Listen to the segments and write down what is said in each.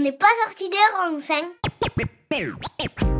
On n'est pas sorti des renseignes. C'est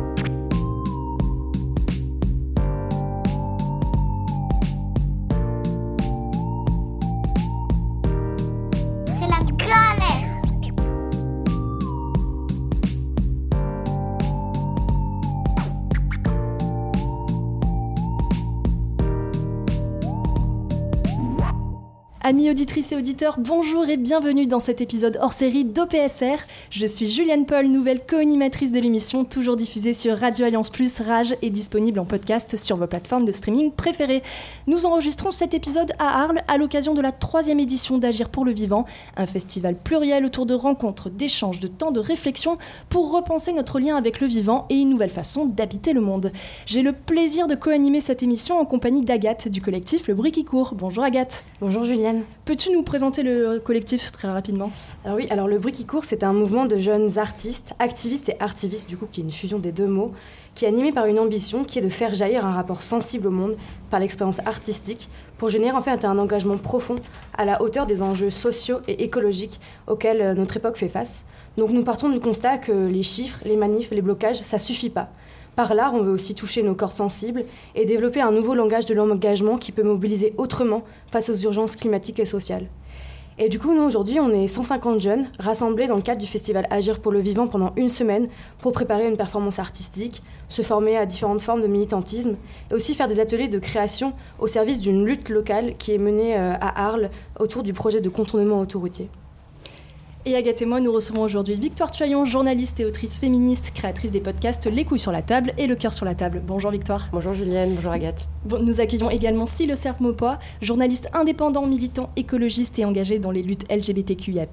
Amis auditrices et auditeurs, bonjour et bienvenue dans cet épisode hors série d'OPSR. Je suis Juliane Paul, nouvelle co-animatrice de l'émission, toujours diffusée sur Radio Alliance Plus, Rage et disponible en podcast sur vos plateformes de streaming préférées. Nous enregistrons cet épisode à Arles à l'occasion de la troisième édition d'Agir pour le Vivant, un festival pluriel autour de rencontres, d'échanges, de temps de réflexion pour repenser notre lien avec le vivant et une nouvelle façon d'habiter le monde. J'ai le plaisir de co-animer cette émission en compagnie d'Agathe du collectif Le Bruit qui court. Bonjour Agathe. Bonjour Juliane. Peux-tu nous présenter le collectif très rapidement? Alors oui, alors le bruit qui court, c'est un mouvement de jeunes artistes, activistes et artivistes, du coup, qui est une fusion des deux mots, qui est animé par une ambition qui est de faire jaillir un rapport sensible au monde par l'expérience artistique pour générer en fait un engagement profond à la hauteur des enjeux sociaux et écologiques auxquels euh, notre époque fait face. Donc nous partons du constat que les chiffres, les manifs, les blocages, ça suffit pas. Par l'art, on veut aussi toucher nos cordes sensibles et développer un nouveau langage de l'engagement qui peut mobiliser autrement face aux urgences climatiques et sociales. Et du coup, nous, aujourd'hui, on est 150 jeunes rassemblés dans le cadre du festival Agir pour le vivant pendant une semaine pour préparer une performance artistique, se former à différentes formes de militantisme et aussi faire des ateliers de création au service d'une lutte locale qui est menée euh, à Arles autour du projet de contournement autoroutier. Et Agathe et moi, nous recevons aujourd'hui Victoire Tuyon, journaliste et autrice féministe, créatrice des podcasts Les couilles sur la table et Le cœur sur la table. Bonjour Victoire. Bonjour Julienne, bonjour Agathe. Bon, nous accueillons également Sile Sermopois, journaliste indépendant, militant, écologiste et engagé dans les luttes LGBTQIA+.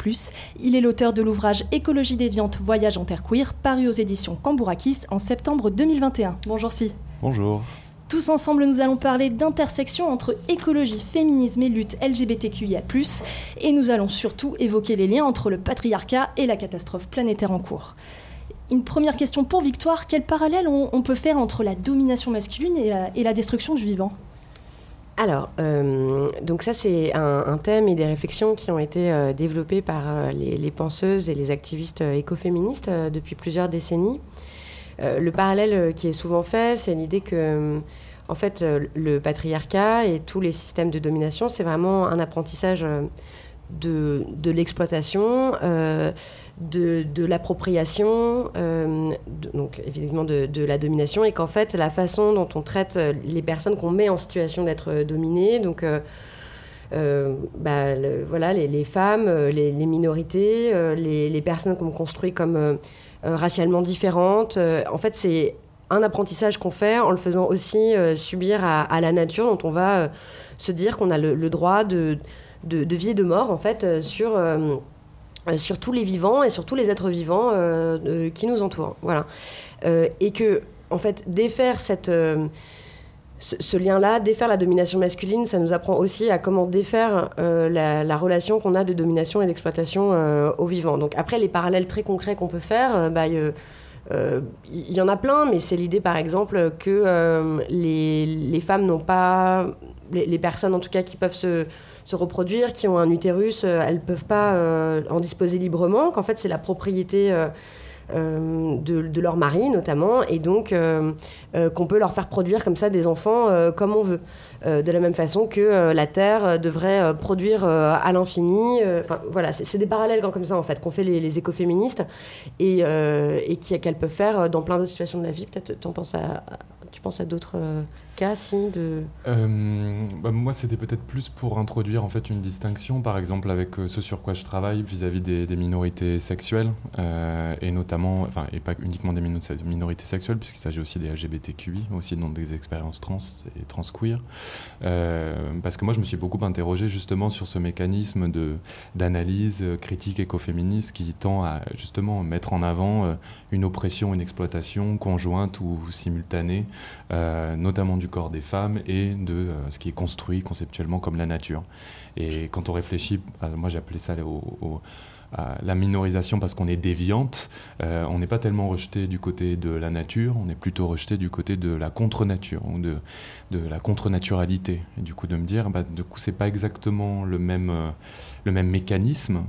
Il est l'auteur de l'ouvrage Écologie déviante, voyage en terre queer, paru aux éditions Cambourakis en septembre 2021. Bonjour Si. Bonjour. Tous ensemble, nous allons parler d'intersection entre écologie, féminisme et lutte LGBTQIA+, et nous allons surtout évoquer les liens entre le patriarcat et la catastrophe planétaire en cours. Une première question pour Victoire, quel parallèle on, peut faire entre la domination masculine et la, destruction du vivant? Alors, euh, donc ça c'est un, thème et des réflexions qui ont été euh, développées par euh, les, penseuses et les activistes écoféministes depuis plusieurs décennies. Le parallèle qui est souvent fait, c'est l'idée que en fait, le patriarcat et tous les systèmes de domination, c'est vraiment un apprentissage de, l'exploitation, euh, de, l'appropriation, euh, donc évidemment de, la domination, et qu'en fait, la façon dont on traite les personnes qu'on met en situation d'être dominées, donc euh, euh, bah, voilà, les, femmes, les, minorités, les, personnes qu'on construit comme racialement différentes, en fait, c'est un apprentissage qu'on fait en le faisant aussi subir à, la nature, dont on va se dire qu'on a le, droit de de, vie et de mort, en fait, euh, sur, euh, sur tous les vivants et sur tous les êtres vivants euh, qui nous entourent. Voilà. et que, en fait, défaire cette ce, lien-là, défaire la domination masculine, ça nous apprend aussi à comment défaire euh, la, la, relation qu'on a de domination et d'exploitation euh, au vivant. Donc après, les parallèles très concrets qu'on peut faire, il bah, euh, y en a plein, mais c'est l'idée par exemple que les, femmes n'ont pas, les, personnes en tout cas qui peuvent se, reproduire, qui ont un utérus, elles ne peuvent pas en disposer librement, qu'en fait c'est la propriété de, de, leur mari notamment, et donc euh, euh, qu'on peut leur faire produire comme ça des enfants comme on veut. de la même façon que la Terre devrait produire à l'infini. Voilà, c'est des parallèles comme ça en fait qu'ont fait les, écoféministes et, et qu'elles peuvent faire dans plein d'autres situations de la vie. Peut-être tu penses à, tu penses à d'autres Euh, bah, moi, c'était peut-être plus pour introduire en fait une distinction, par exemple avec euh, ce sur quoi je travaille vis-à-vis -vis des, minorités sexuelles, euh, et notamment, enfin, et pas uniquement des minorités sexuelles, puisqu'il s'agit aussi des LGBTQI, aussi dans des expériences trans et transqueer. Parce que moi, je me suis beaucoup interrogé justement sur ce mécanisme d'analyse critique écoféministe qui tend à justement mettre en avant une oppression, une exploitation conjointe ou simultanée, notamment du corps des femmes et de euh, ce qui est construit conceptuellement comme la nature. Et quand on réfléchit, euh, moi appelé ça la minorisation parce qu'on est déviante, euh, on n'est pas tellement rejeté du côté de la nature, on est plutôt rejeté du côté de la contre-nature ou de, la contre-naturalité. Et du coup, de me dire, bah, du coup, c'est pas exactement le même, mécanisme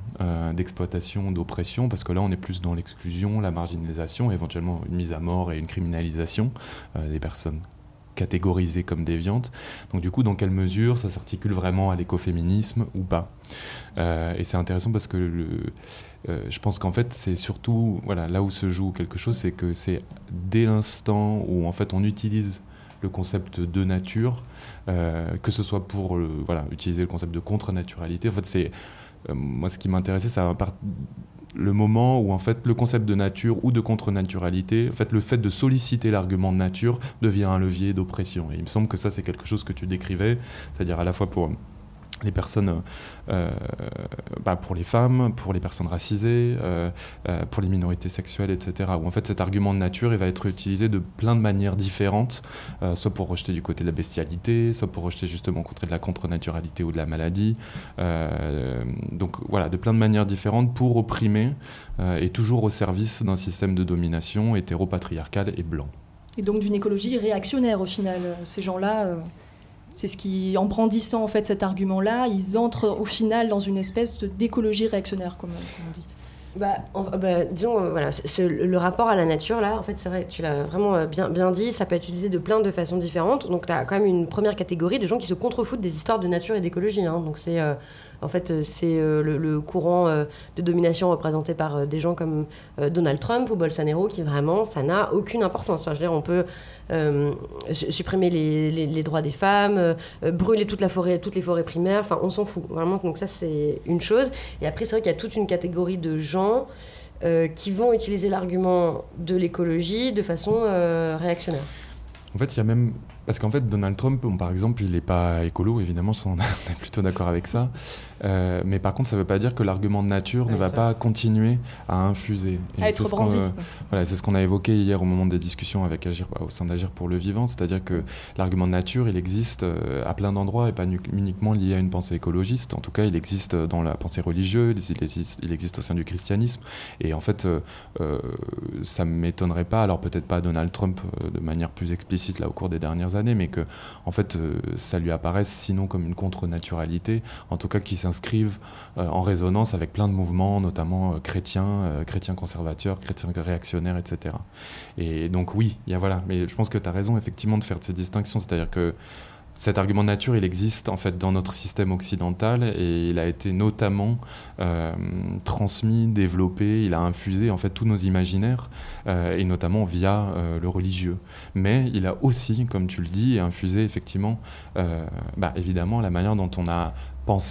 d'exploitation, d'oppression, parce que là, on est plus dans l'exclusion, la marginalisation, éventuellement une mise à mort et une criminalisation des personnes catégorisées comme déviantes. Donc du coup, dans quelle mesure ça s'articule vraiment à l'écoféminisme ou pas? Euh, Et c'est intéressant parce que euh, je pense qu'en fait, c'est surtout voilà, là où se joue quelque chose, c'est que c'est dès l'instant où en fait on utilise le concept de nature, euh, que ce soit pour voilà, utiliser le concept de contre-naturalité. En fait, c'est moi ce qui m'intéressait, c'est le moment où en fait le concept de nature ou de contre-naturalité, en fait le fait de solliciter l'argument de nature devient un levier d'oppression. Et il me semble que ça c'est quelque chose que tu décrivais, c'est-à-dire à la fois pour les personnes, euh, bah pour les femmes, pour les personnes racisées, euh, euh, pour les minorités sexuelles, etc. Où en fait cet argument de nature, va être utilisé de plein de manières différentes, soit pour rejeter du côté de la bestialité, soit pour rejeter justement contre de la contre-naturalité ou de la maladie. donc voilà, de plein de manières différentes pour opprimer et toujours au service d'un système de domination hétéropatriarcal et blanc. Et donc d'une écologie réactionnaire au final, ces gens-là. C'est ce qui, en brandissant en fait cet argument-là, ils entrent au final dans une espèce d'écologie réactionnaire, comme on dit. Bah, bah, disons, euh, voilà, le rapport à la nature, là, en fait, c'est vrai, tu l'as vraiment euh, bien, bien dit, ça peut être utilisé de plein de façons différentes. Donc, tu as quand même une première catégorie de gens qui se contrefoutent des histoires de nature et d'écologie. Hein. Donc, c'est euh, en fait, euh, c'est euh, le, courant euh, de domination représenté par des gens comme Donald Trump ou Bolsonaro qui vraiment, ça n'a aucune importance. je veux dire, on peut supprimer les, droits des femmes, brûler toute la forêt, toutes les forêts primaires, enfin, on s'en fout. Vraiment, donc ça, c'est une chose. Et après, c'est vrai qu'il y a toute une catégorie de gens qui vont utiliser l'argument de l'écologie de façon réactionnaire. En fait, il y a même parce qu'en fait, Donald Trump, par exemple, il n'est pas écolo, évidemment, on est plutôt d'accord avec ça. Euh, mais par contre, ça ne veut pas dire que l'argument de nature ne va pas continuer à infuser. à être brandi. voilà, c'est ce qu'on a évoqué hier au moment des discussions avec Agir, bah, au sein d'Agir pour le vivant, c'est-à-dire que l'argument de nature, il existe euh, à plein d'endroits et pas uniquement lié à une pensée écologiste. En tout cas, il existe dans la pensée religieuse, il existe, il existe au sein du christianisme. Et en fait, euh, ça ne m'étonnerait pas, alors peut-être pas Donald Trump de manière plus explicite là au cours des dernières années, mais que en fait euh, ça lui apparaisse sinon comme une contre-naturalité, en tout cas qui s'inscrivent euh, en résonance avec plein de mouvements, notamment euh, chrétiens, chrétiens conservateurs, chrétiens réactionnaires, etc. Et donc oui, il y a, voilà, mais je pense que tu as raison effectivement de faire ces distinctions, c'est-à-dire que cet argument de nature, il existe en fait dans notre système occidental et il a été notamment euh, transmis, développé, il a infusé en fait tous nos imaginaires euh, et notamment via euh, le religieux. Mais il a aussi, comme tu le dis, infusé effectivement, bah, évidemment, la manière dont on a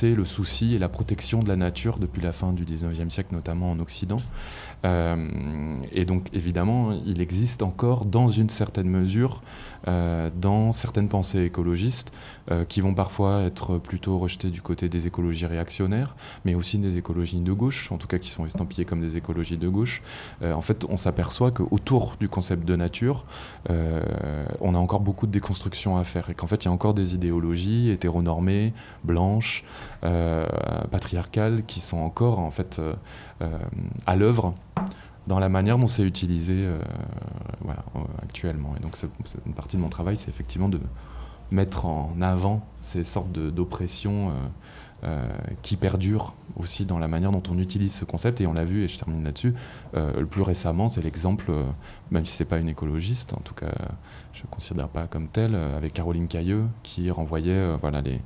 le souci et la protection de la nature depuis la fin du 19e siècle, notamment en Occident. Euh, et donc évidemment, il existe encore dans une certaine mesure, dans certaines pensées écologistes, euh, qui vont parfois être plutôt rejetées du côté des écologies réactionnaires, mais aussi des écologies de gauche, en tout cas qui sont estampillées comme des écologies de gauche. en fait, on s'aperçoit qu'autour du concept de nature, on a encore beaucoup de déconstruction à faire, et qu'en fait, il y a encore des idéologies hétéronormées, blanches, patriarcales, qui sont encore en fait à l'œuvre dans la manière dont c'est utilisé euh, euh, actuellement. Et donc, une partie de mon travail, c'est effectivement de mettre en avant ces sortes d'oppressions euh, qui perdurent aussi dans la manière dont on utilise ce concept. Et on l'a vu, et je termine là-dessus, le plus récemment, c'est l'exemple, même si c'est pas une écologiste, en tout cas, je ne considère pas comme telle, avec Caroline Cailleux, qui renvoyait voilà, les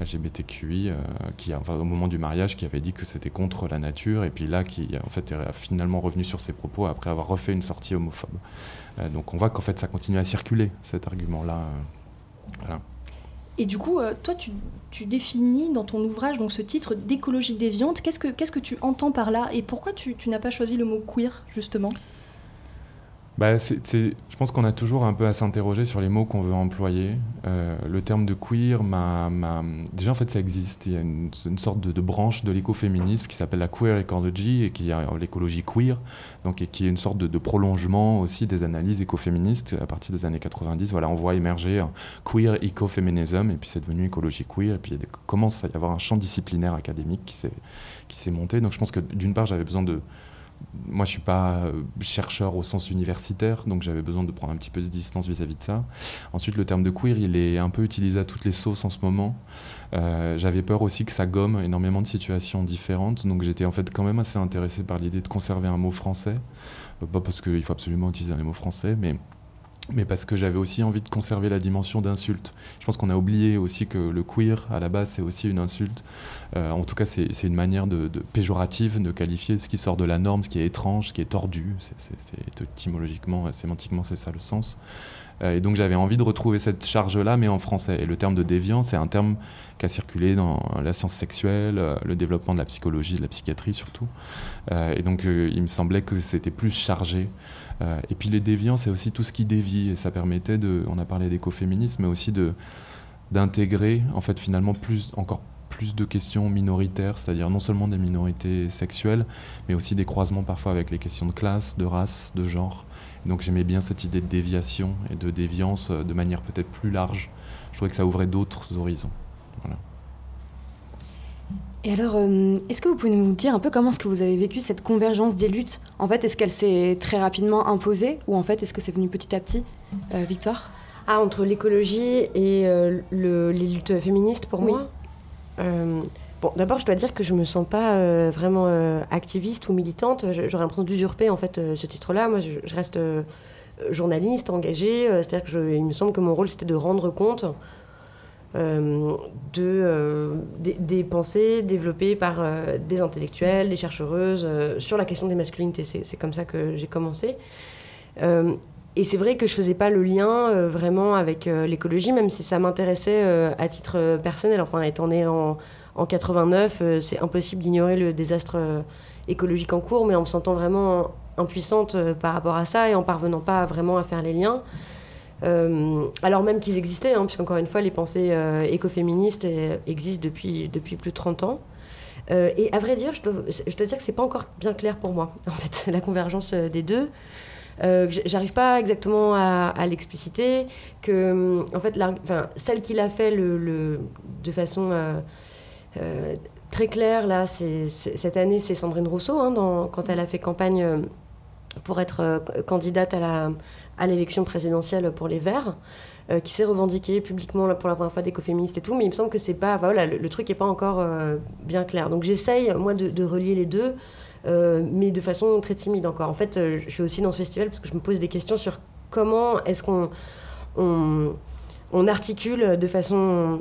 LGBTQI, euh, qui, au moment du mariage, qui avait dit que c'était contre la nature, et puis là, qui en fait est finalement revenu sur ses propos après avoir refait une sortie homophobe. Euh, donc on voit qu'en fait ça continue à circuler, cet argument-là. Euh, et du coup, toi, tu, tu, définis dans ton ouvrage donc ce titre d'écologie déviante. Qu'est-ce que, qu'est-ce que tu entends par là? Et pourquoi tu, tu n'as pas choisi le mot queer, justement? Bah, je pense qu'on a toujours un peu à s'interroger sur les mots qu'on veut employer. Euh, le terme de queer, déjà en fait ça existe. Il y a une, sorte de, branche de l'écoféminisme qui s'appelle la queer ecology et qui a l'écologie queer, donc et qui est une sorte de, prolongement aussi des analyses écoféministes à partir des années 90. Voilà, on voit émerger un queer ecoféminisme et puis c'est devenu écologie queer et puis il commence à y avoir un champ disciplinaire académique qui s'est monté. Donc je pense que d'une part j'avais besoin de moi, je suis pas euh, chercheur au sens universitaire, donc j'avais besoin de prendre un petit peu de distance vis-à-vis de ça. Ensuite, le terme de queer, il est un peu utilisé à toutes les sauces en ce moment. Euh, j'avais peur aussi que ça gomme énormément de situations différentes, donc j'étais en fait quand même assez intéressé par l'idée de conserver un mot français. Euh, pas parce qu'il faut absolument utiliser un mot français, mais mais parce que j'avais aussi envie de conserver la dimension d'insulte. Je pense qu'on a oublié aussi que le queer, à la base, c'est aussi une insulte. Euh, en tout cas, c'est une manière de, péjorative de qualifier ce qui sort de la norme, ce qui est étrange, ce qui est tordu. C'est étymologiquement, sémantiquement, c'est ça le sens. Euh, et donc j'avais envie de retrouver cette charge-là, mais en français. Et le terme de déviant, c'est un terme qui a circulé dans la science sexuelle, euh, le développement de la psychologie, de la psychiatrie surtout. et donc il me semblait que c'était plus chargé euh, et puis les déviants, c'est aussi tout ce qui dévie, et ça permettait de, on a parlé d'écoféminisme, mais aussi de d'intégrer en fait finalement plus encore plus de questions minoritaires, c'est-à-dire non seulement des minorités sexuelles, mais aussi des croisements parfois avec les questions de classe, de race, de genre. donc j'aimais bien cette idée de déviation et de déviance euh, de manière peut-être plus large. Je trouvais que ça ouvrait d'autres horizons. Voilà. Et alors, euh, est-ce que vous pouvez nous dire un peu comment est-ce que vous avez vécu cette convergence des luttes? En fait, est-ce qu'elle s'est très rapidement imposée ou en fait, est-ce que c'est venu petit à petit euh, Victoire? Ah, entre l'écologie et euh, les luttes féministes pour moi? Bon, d'abord, je dois dire que je me sens pas vraiment activiste ou militante. J'aurais l'impression d'usurper en fait ce titre-là. Moi, je, reste journaliste, engagée. C'est-à-dire que il me semble que mon rôle c'était de rendre compte euh, de, euh, des, pensées développées par euh, des intellectuels, des chercheuses sur la question des masculinités. C'est comme ça que j'ai commencé. et c'est vrai que je faisais pas le lien vraiment avec l'écologie, même si ça m'intéressait à titre personnel. Enfin, étant né en, en 89, c'est impossible d'ignorer le désastre écologique en cours, mais en me sentant vraiment impuissante par rapport à ça et en parvenant pas vraiment à faire les liens. Euh, alors même qu'ils existaient, hein, puisqu'encore une fois, les pensées euh, écoféministes euh, existent depuis, depuis plus de 30 ans. et à vrai dire, je dois, dire que c'est pas encore bien clair pour moi, en fait, la convergence des deux. J'arrive pas exactement à, l'expliciter, que en fait, celle qui l'a fait de façon très claire, là, cette année, c'est Sandrine Rousseau, hein, quand elle a fait campagne pour être candidate à la, à l'élection présidentielle pour les Verts, euh, qui s'est revendiqué publiquement pour la première fois d'écoféministe et tout, mais il me semble que c'est pas, voilà, le, truc n'est pas encore euh, bien clair. Donc j'essaye, moi, de, relier les deux, euh, mais de façon très timide encore. En fait, je suis aussi dans ce festival parce que je me pose des questions sur comment est-ce qu'on on, articule de façon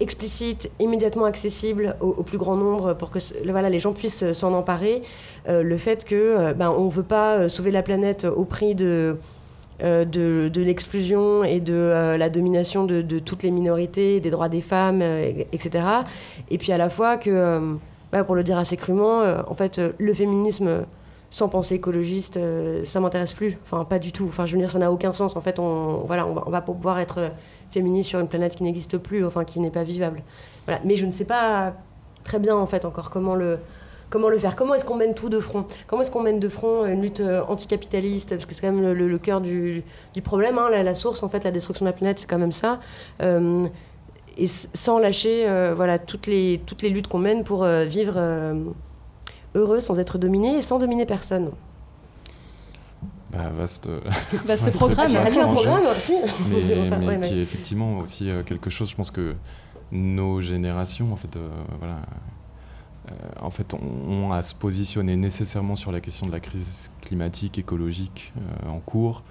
explicite, immédiatement accessible au, plus grand nombre pour que voilà, les gens puissent s'en emparer. le fait que ben, ne veut pas sauver la planète au prix de euh, de, l'exclusion et de euh, la domination de, toutes les minorités, des droits des femmes, euh, etc. Et puis à la fois que, bah, pour le dire assez crûment, en fait, le féminisme sans pensée écologiste, ça m'intéresse plus. Enfin, pas du tout. Enfin, je veux dire, ça n'a aucun sens. En fait, on, voilà, on va, on pouvoir être féministe sur une planète qui n'existe plus, enfin, qui n'est pas vivable. Voilà. Mais je ne sais pas très bien, en fait, encore comment le comment le faire Comment est-ce qu'on mène tout de front? Comment est-ce qu'on mène de front une lutte euh, anticapitaliste? Parce que c'est quand même le, cœur du, problème, hein, la, source, en fait, la destruction de la planète, c'est quand même ça. Euh, et sans lâcher euh, voilà, toutes, les, toutes les luttes qu'on mène pour vivre heureux, sans être dominé et sans dominer personne. Bah, vaste, vaste programme, un programme aussi. Mais, mais qui est effectivement aussi quelque chose, je pense que nos générations, en fait, voilà, euh, en fait, on, a à se positionner nécessairement sur la question de la crise climatique, écologique euh, en cours.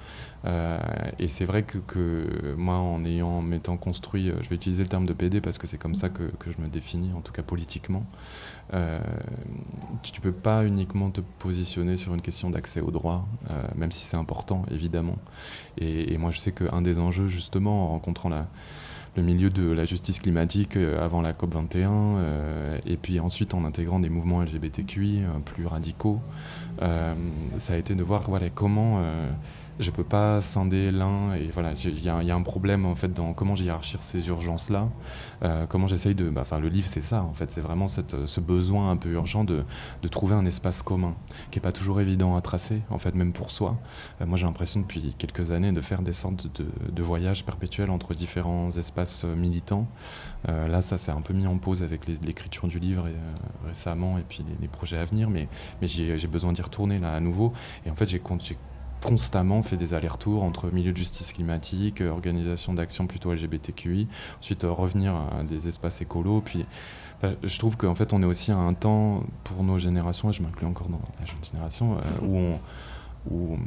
Euh, et c'est vrai que, moi, en ayant, m'étant construit, je vais utiliser le terme de PD parce que c'est comme ça que, je me définis, en tout cas politiquement. Tu ne peux pas uniquement te positionner sur une question d'accès au droit, même si c'est important, évidemment. Et, moi, je sais qu'un des enjeux, justement, en rencontrant le milieu de la justice climatique avant la COP 21, et puis ensuite en intégrant des mouvements LGBTQI plus radicaux, ça a été de voir voilà, comment je peux pas scinder l'un et voilà il y, a un problème en fait dans comment hiérarchise ces urgences là euh, comment j'essaye de bah, enfin le livre c'est ça en fait. C'est vraiment cette, ce besoin un peu urgent de, de, trouver un espace commun qui est pas toujours évident à tracer en fait même pour soi. Euh, moi j'ai l'impression depuis quelques années de faire des sortes de, de voyages perpétuels entre différents espaces euh, militants. Là ça s'est un peu mis en pause avec l'écriture du livre récemment et puis les, les, projets à venir mais mais j'ai besoin d'y retourner là à nouveau. Et en fait j'ai constamment fait des allers-retours entre milieu de justice climatique, euh, organisation d'action plutôt LGBTQI, ensuite euh, revenir à des espaces écolos. Puis bah, je trouve qu'en fait on est aussi à un temps pour nos générations, et je m'inclus encore dans la jeune génération, euh, où on, où,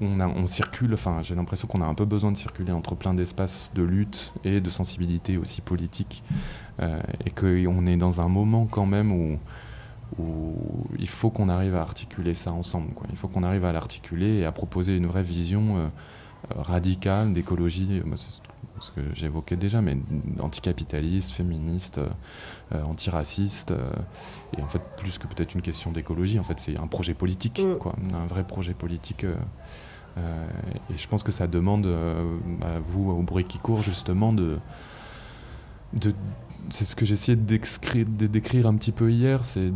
on, on, circule, enfin j'ai l'impression qu'on a un peu besoin de circuler entre plein d'espaces de lutte et de sensibilité aussi politique, et qu'on est dans un moment quand même où où il faut qu'on arrive à articuler ça ensemble. Quoi. Il faut qu'on arrive à l'articuler et à proposer une vraie vision euh, radicale d'écologie, euh, ce que j'évoquais déjà, mais anticapitaliste, féministe, euh, antiraciste, et en fait plus que peut-être une question d'écologie, en fait c'est un projet politique, mm. quoi, un vrai projet politique. et je pense que ça demande à vous, au bruit qui court, justement, de, de c'est ce que j'essayais de décrire un petit peu hier, c'est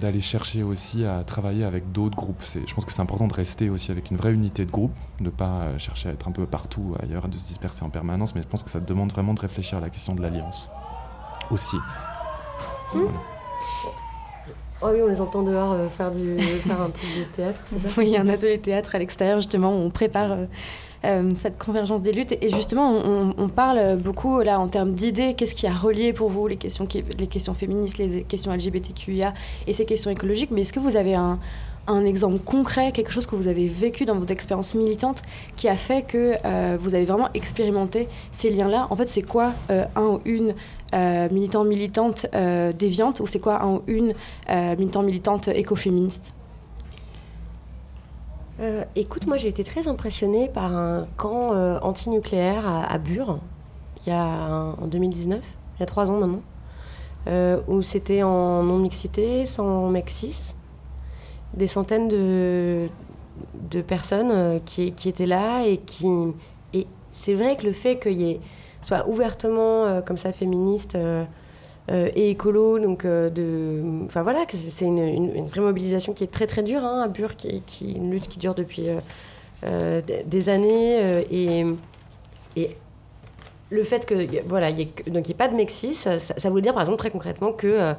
d'aller chercher aussi à travailler avec d'autres groupes. Je pense que c'est important de rester aussi avec une vraie unité de groupe, de ne pas euh, chercher à être un peu partout ailleurs, de se disperser en permanence, mais je pense que ça demande vraiment de réfléchir à la question de l'alliance aussi. Hmm. Oh oui, on les entend dehors euh, faire, du, faire un truc de théâtre, c'est ça? Oui, il y a un atelier théâtre à l'extérieur, justement, où on prépare... Euh, cette convergence des luttes. Et justement, on, parle beaucoup là en termes d'idées. Qu'est-ce qui a relié pour vous les questions, les questions féministes, les questions LGBTQIA et ces questions écologiques? Mais est-ce que vous avez un, exemple concret, quelque chose que vous avez vécu dans votre expérience militante qui a fait que euh, vous avez vraiment expérimenté ces liens-là? En fait, c'est quoi euh, un ou une militant militante déviante ou c'est quoi un ou une militant militante écoféministe? Euh, écoute, moi j'ai été très impressionnée par un camp euh, anti-nucléaire à, Bure, il y a en 2019, il y a trois ans maintenant, euh, où c'était en non-mixité, sans mexis, des centaines de, personnes qui, qui, étaient là et qui. Et c'est vrai que le fait qu'il y ait soit ouvertement comme ça féministe euh, et écolo. Donc, euh, de, enfin voilà, c'est une, une, vraie mobilisation qui est très très dure hein, à Bure, qui, qui, une lutte qui dure depuis euh, des années. et, et le fait que voilà, il n'y ait, pas de Mexis, ça, ça, voulait dire par exemple très concrètement que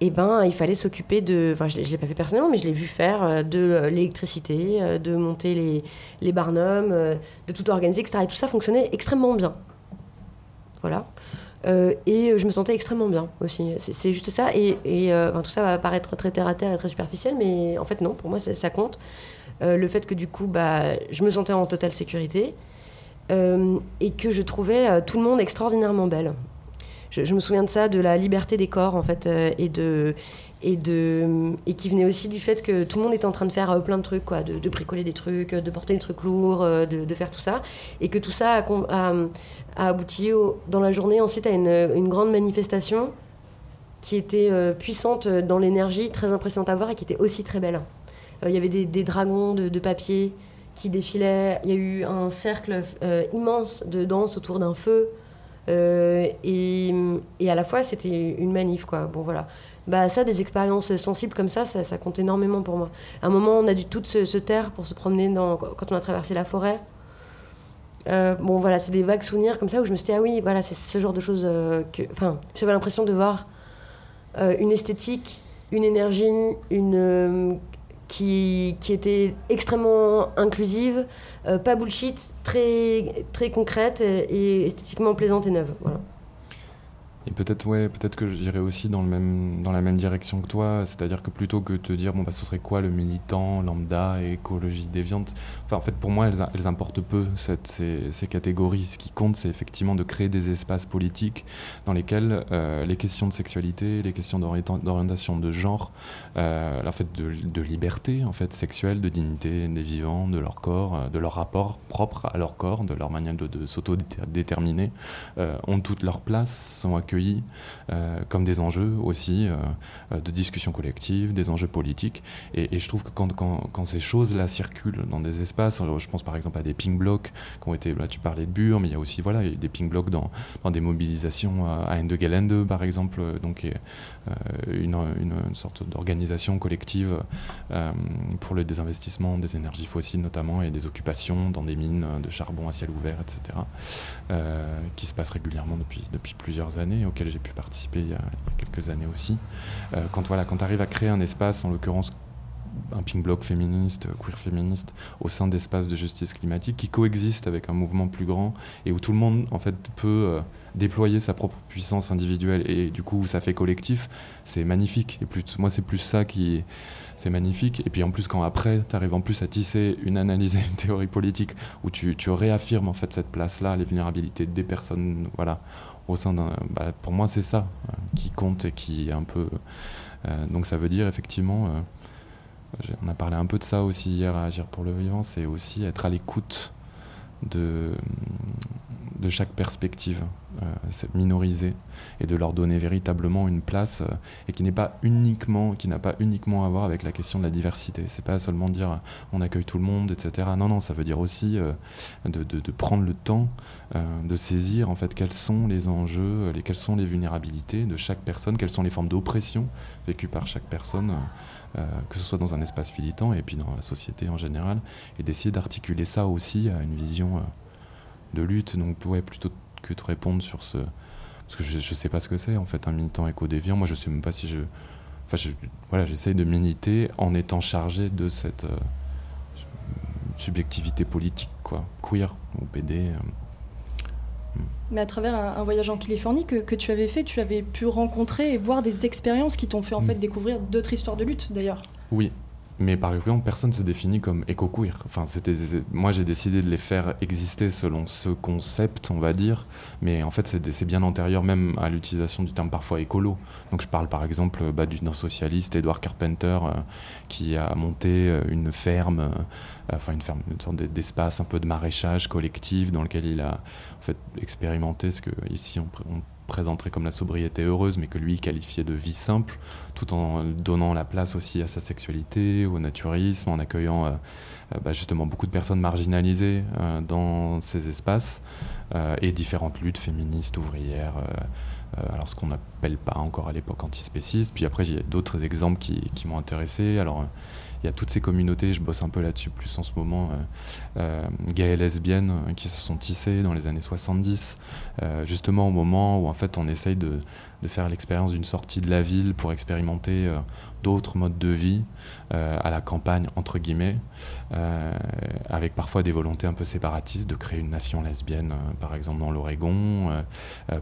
eh ben, il fallait s'occuper de. Enfin, je ne l'ai pas fait personnellement, mais je l'ai vu faire de l'électricité, de monter les, les barnums, de tout organiser, etc. Et tout ça fonctionnait extrêmement bien. Voilà. Euh, et je me sentais extrêmement bien aussi. C'est juste ça. Et, euh, tout ça va paraître très terre à terre et très superficiel, mais en fait, non, pour moi, ça, compte. Euh, le fait que du coup, bah, je me sentais en totale sécurité et que je trouvais tout le monde extraordinairement belle. Je, me souviens de ça, de la liberté des corps, en fait, et de. Et, de, qui venait aussi du fait que tout le monde était en train de faire plein de trucs, quoi, de, bricoler des trucs, de porter des trucs lourds, de, faire tout ça. Et que tout ça a, abouti dans la journée ensuite à une, grande manifestation qui était euh, puissante dans l'énergie, très impressionnante à voir et qui était aussi très belle. Euh, il y avait des, dragons de, papier qui défilaient, il y a eu un cercle euh, immense de danse autour d'un feu. Et, à la fois, c'était une manif, quoi. Bon, voilà. Bah, ça, des expériences sensibles comme ça, ça, compte énormément pour moi. À un moment, on a dû toutes se, taire pour se promener quand on a traversé la forêt. Euh, bon, voilà, c'est des vagues souvenirs comme ça où je me suis dit, ah oui, voilà, c'est ce genre de choses euh. Enfin, j'avais l'impression de voir euh, une esthétique, une énergie, une. Qui, était extrêmement inclusive, pas bullshit, très, très concrète et, esthétiquement plaisante et neuve. Et peut-être ouais, peut-être que j'irais aussi dans, le même, dans la même direction que toi, c'est-à-dire que plutôt que de te dire bon bah ce serait quoi le militant, lambda, écologie déviante, en fait pour moi elles, importent peu ces, catégories. Ce qui compte c'est effectivement de créer des espaces politiques dans lesquels euh, les questions de sexualité, les questions d'orientation de genre, euh, en de, liberté en fait sexuelle, de dignité des vivants, de leur corps, euh, de leur rapport propre à leur corps, de leur manière de, de s'auto-déterminer, euh, ont toute leur place, sont accueillis comme des enjeux aussi de discussion collective, des enjeux politiques. Et, je trouve que quand, quand ces choses-là circulent dans des espaces, je pense par exemple à des ping blocs qui ont été, tu parlais de Bure, mais il y a aussi des ping blocs dans, des mobilisations à Ende Gelände par exemple, donc une, une, sorte d'organisation collective pour le désinvestissement des énergies fossiles notamment et des occupations dans des mines de charbon à ciel ouvert, etc., euh, qui se passe régulièrement depuis, plusieurs années, auxquelles j'ai pu participer il y, a, quelques années aussi. Euh, quand tu arrives à créer un espace, en l'occurrence un pink bloc féministe, queer féministe, au sein d'espaces de justice climatique qui coexistent avec un mouvement plus grand et où tout le monde en fait peut euh, déployer sa propre puissance individuelle et du coup ça fait collectif, c'est magnifique. Et plus, moi c'est plus ça qui c'est magnifique. Et puis en plus quand après tu arrives en plus à tisser une analyse et une théorie politique où tu, tu réaffirmes en fait cette place-là, les vulnérabilités des personnes, voilà, au sein d'un, bah, pour moi c'est ça euh, qui compte et qui est un peu, euh, donc ça veut dire effectivement on a parlé un peu de ça aussi hier à Agir pour le vivant, c'est aussi être à l'écoute de, chaque perspective, euh, minoriser et de leur donner véritablement une place euh, et qui n'est pas uniquement, qui n'a pas uniquement à voir avec la question de la diversité. C'est pas seulement dire euh, on accueille tout le monde, etc. Non, non, ça veut dire aussi de, prendre le temps de saisir en fait quels sont les enjeux, les, quelles sont les vulnérabilités de chaque personne, quelles sont les formes d'oppression vécues par chaque personne. Euh, que ce soit dans un espace militant et puis dans la société en général, et d'essayer d'articuler ça aussi à une vision euh, de lutte. Donc, ouais, plutôt que de répondre sur ce. Parce que je ne sais pas ce que c'est, en fait, un militant éco-déviant. Moi, je ne sais même pas si je. Enfin, voilà, j'essaye de militer en étant chargé de cette euh, subjectivité politique, quoi, queer, ou PD. Mais à travers un, un voyage en Californie que, que, tu avais fait, tu avais pu rencontrer et voir des expériences qui t'ont fait en mmh. fait découvrir d'autres histoires de lutte d'ailleurs. Oui, mais par exemple, personne ne se définit comme éco-queer. Enfin, moi, j'ai décidé de les faire exister selon ce concept, on va dire, mais en fait, c'est, bien antérieur même à l'utilisation du terme parfois écolo. Donc, je parle par exemple bah, d'un socialiste, Edward Carpenter, euh, qui a monté euh, une ferme, euh, enfin une ferme, une sorte d'espace un peu de maraîchage collectif dans lequel il a en fait expérimenté ce que ici on présenterait comme la sobriété heureuse, mais que lui qualifiait de vie simple, tout en donnant la place aussi à sa sexualité, au naturisme, en accueillant euh, bah, justement beaucoup de personnes marginalisées euh, dans ces espaces euh, et différentes luttes féministes, ouvrières. alors ce qu'on n'appelle pas encore à l'époque antispéciste. Puis après, il y a d'autres exemples qui, qui m'ont intéressé. Alors il y a toutes ces communautés, je bosse un peu là-dessus plus en ce moment, euh, euh, gays et lesbiennes euh, qui se sont tissées dans les années 70, euh, justement au moment où en fait on essaye de, faire l'expérience d'une sortie de la ville pour expérimenter d'autres modes de vie à la campagne entre guillemets, avec parfois des volontés un peu séparatistes de créer une nation lesbienne, par exemple dans l'Oregon,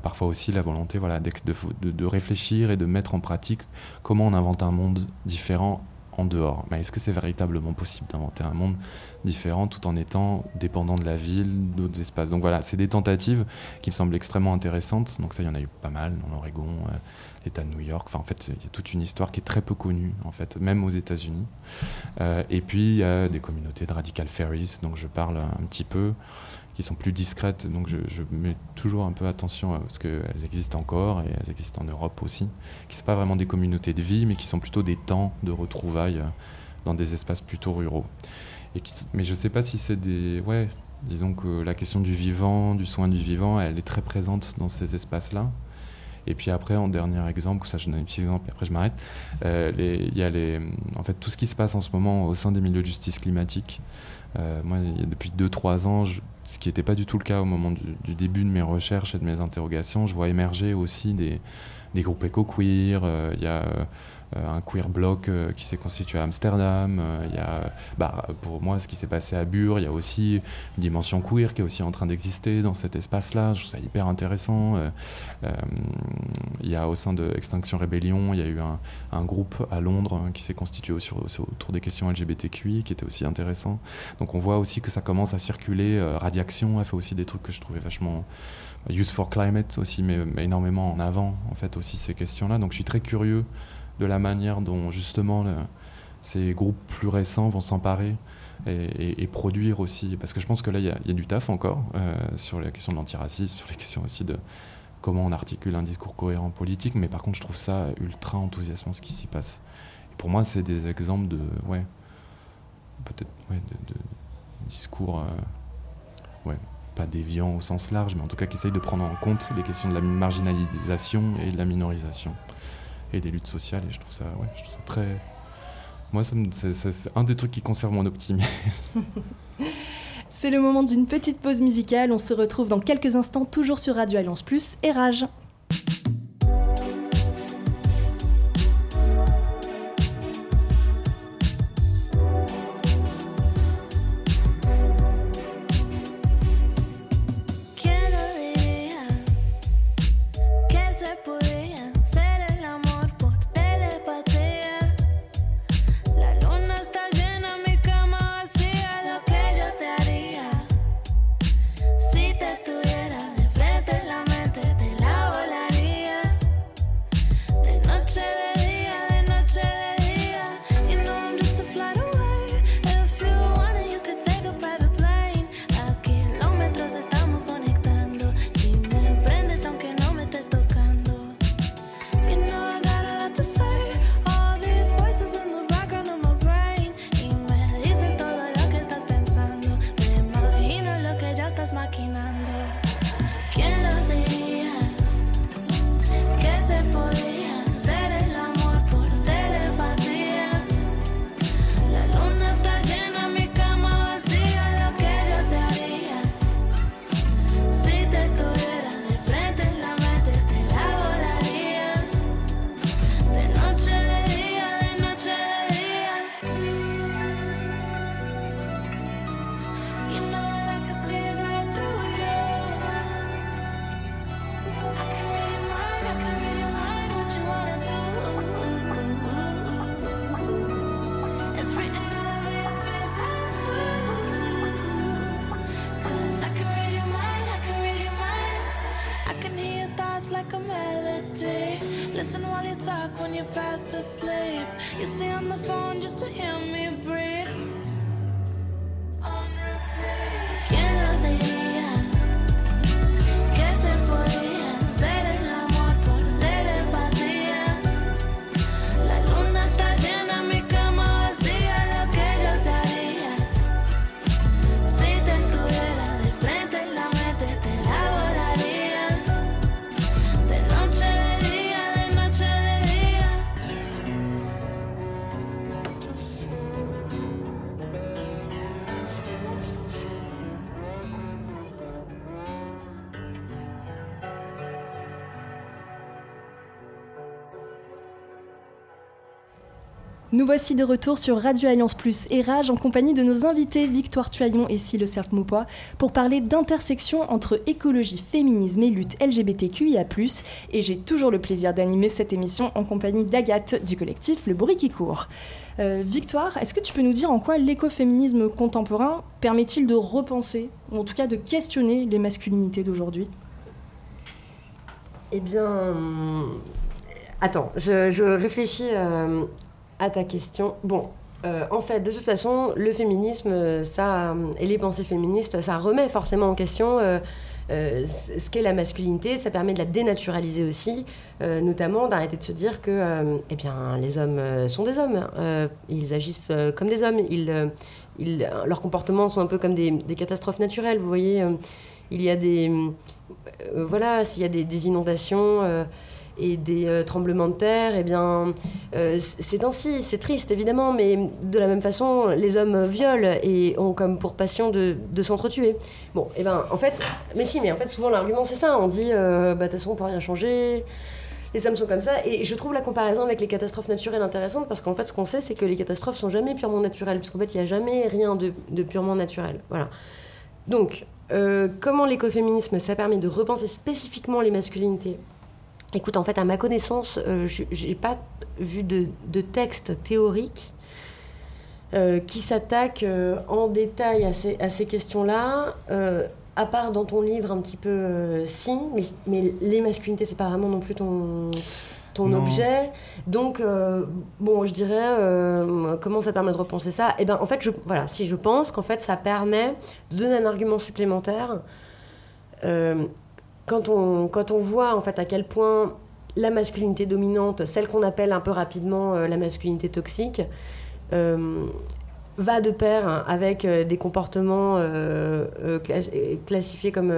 parfois aussi la volonté voilà, de, de réfléchir et de mettre en pratique comment on invente un monde différent en dehors. Mais est-ce que c'est véritablement possible d'inventer un monde différent tout en étant dépendant de la ville, d'autres espaces? Donc voilà, c'est des tentatives qui me semblent extrêmement intéressantes. Donc ça, il y en a eu pas mal dans l'Oregon, euh, l'État de New York. Enfin, en fait, il y a toute une histoire qui est très peu connue, en fait, même aux États-Unis. Euh, et puis, il y a des communautés de radical fairies, donc je parle un petit peu qui sont plus discrètes. Donc je, mets toujours un peu attention à, parce qu'elles existent encore et elles existent en Europe aussi. Qui ne sont pas vraiment des communautés de vie, mais qui sont plutôt des temps de retrouvailles dans des espaces plutôt ruraux. Et mais je ne sais pas si c'est des. Ouais, disons que la question du vivant, du soin du vivant, elle est très présente dans ces espaces-là. Et puis après, en dernier exemple, ça je donne un petit exemple, et après je m'arrête, euh, il y a les, en fait, tout ce qui se passe en ce moment au sein des milieux de justice climatique. Euh, moi, depuis 2-3 ans, ce qui n'était pas du tout le cas au moment du, début de mes recherches et de mes interrogations, je vois émerger aussi des, des groupes éco-queer. Euh, il y a un queer bloc qui s'est constitué à Amsterdam. Il y a, bah, pour moi, ce qui s'est passé à Bure, il y a aussi une dimension queer qui est aussi en train d'exister dans cet espace-là. Je trouve ça hyper intéressant. il y a au sein de Extinction Rebellion, il y a eu un, groupe à Londres qui s'est constitué autour des questions LGBTQI, qui était aussi intéressant. Donc on voit aussi que ça commence à circuler. Radiaction a fait aussi des trucs que je trouvais vachement Use for Climate aussi, mais, énormément en avant, en fait, aussi ces questions-là. Donc je suis très curieux de la manière dont, justement, ces groupes plus récents vont s'emparer et, produire aussi. Parce que je pense que là, il y, a du taf encore euh, sur les questions de l'antiracisme, sur les questions aussi de comment on articule un discours cohérent politique. Mais par contre, je trouve ça ultra enthousiasmant ce qui s'y passe. Et pour moi, c'est des exemples de. Ouais, peut-être. Ouais, de, discours. Euh, ouais pas déviant au sens large, mais en tout cas qui essaye de prendre en compte les questions de la marginalisation et de la minorisation et des luttes sociales. Et je trouve ça, ouais, je trouve ça très. Moi, c'est un des trucs qui conserve mon optimisme. c'est le moment d'une petite pause musicale. On se retrouve dans quelques instants, toujours sur Radio Alliance Plus et Rage. Nous voici de retour sur Radio Alliance Plus et Rage en compagnie de nos invités Victoire Tuaillon et Cille Cerf Maupois pour parler d'intersection entre écologie, féminisme et lutte LGBTQIA+. Et j'ai toujours le plaisir d'animer cette émission en compagnie d'Agathe du collectif Le Bruit qui court. Euh, Victoire, est-ce que tu peux nous dire en quoi l'écoféminisme contemporain permet-il de repenser, ou en tout cas de questionner les masculinités d'aujourd'hui? Eh bien, attends, je, réfléchis euh, à ta question. Bon, euh, en fait, de toute façon, le féminisme, ça, et les pensées féministes, ça remet forcément en question euh, euh, ce qu'est la masculinité. Ça permet de la dénaturaliser aussi, notamment d'arrêter de se dire que, eh bien, les hommes sont des hommes. ils agissent comme des hommes. Ils, ils, leurs comportements sont un peu comme des, catastrophes naturelles. Vous voyez, il y a des, voilà, s'il y a des inondations et des euh, tremblements de terre, eh bien, euh, c'est ainsi, c'est triste évidemment, mais de la même façon, les hommes violent et ont comme pour passion de, s'entretuer. Bon, eh ben, en fait, mais si, mais en fait, souvent l'argument c'est ça, on dit, euh, bah, de toute façon, on peut rien changer, Les sommes sont comme ça. Et je trouve la comparaison avec les catastrophes naturelles intéressante parce qu'en fait, ce qu'on sait, c'est que les catastrophes sont jamais purement naturelles. Parce qu'en fait, il n'y a jamais rien de, de, purement naturel. Voilà. Donc, comment l'écoféminisme, ça permet de repenser spécifiquement les masculinités? Écoute, en fait, à ma connaissance, euh, je n'ai pas vu de, de texte théorique euh, qui s'attaque en détail à ces, à ces questions-là à part dans ton livre un petit peu euh, si, mais, mais, les masculinités, c'est pas vraiment non plus ton, ton objet. Donc, euh, bon, je dirais, euh, comment ça permet de repenser ça? Eh bien, en fait, je, voilà, si je pense qu'en fait, ça permet de donner un argument supplémentaire. Quand, on, voit, en fait, à quel point la masculinité dominante, celle qu'on appelle un peu rapidement la masculinité toxique, va de pair avec euh, des comportements euh, euh, classifiés comme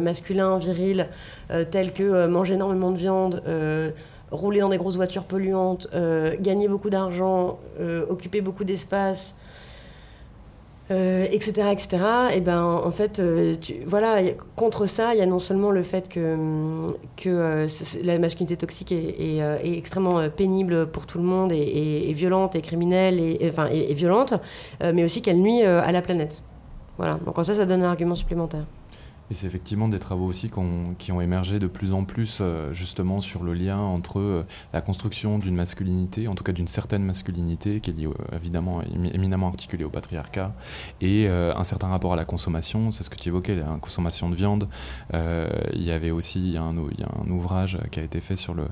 masculins, virils, tels que manger énormément de viande, rouler dans des grosses voitures polluantes, gagner beaucoup d'argent, occuper beaucoup d'espace, euh, etc. Et ben, en fait, euh, voilà, contre ça, il y a non seulement le fait que, que euh, la masculinité toxique est, extrêmement pénible pour tout le monde et, violente et criminelle et, et, violente, mais aussi qu'elle nuit à la planète. Voilà. Donc ça, ça donne un argument supplémentaire. Et c'est effectivement des travaux aussi qui ont émergé de plus en plus euh, justement sur le lien entre euh, la construction d'une masculinité, en tout cas d'une certaine masculinité, qui est liée euh, évidemment éminemment articulée au patriarcat, et un certain rapport à la consommation, c'est ce que tu évoquais, la consommation de viande. il y avait aussi un, il y a un ouvrage qui a été fait sur le,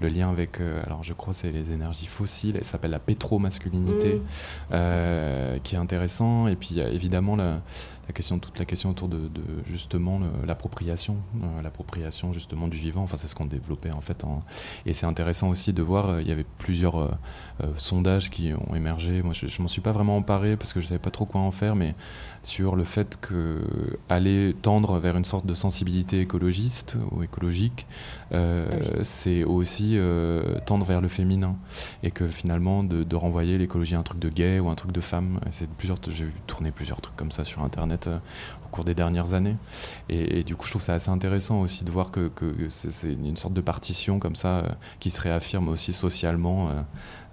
le lien avec, alors je crois c'est les énergies fossiles, il s'appelle la pétromasculinité, mmh. qui est intéressant, et puis il y a évidemment la la question, toute la question autour de, justement l'appropriation, euh, l'appropriation justement du vivant. Enfin, c'est ce qu'on développait en fait. Et c'est intéressant aussi de voir, euh, il y avait plusieurs euh, sondages qui ont émergé. Moi, je, je m'en suis pas vraiment emparé parce que je savais pas trop quoi en faire, mais sur le fait que aller tendre vers une sorte de sensibilité écologiste ou écologique, euh, c'est aussi euh, tendre vers le féminin et que finalement de, renvoyer l'écologie à un truc de gay ou un truc de femme. C'est plusieurs, j'ai tourné plusieurs trucs comme ça sur internet euh, au cours des dernières années et, du coup je trouve ça assez intéressant aussi de voir que, que c'est une sorte de partition comme ça qui se réaffirme aussi socialement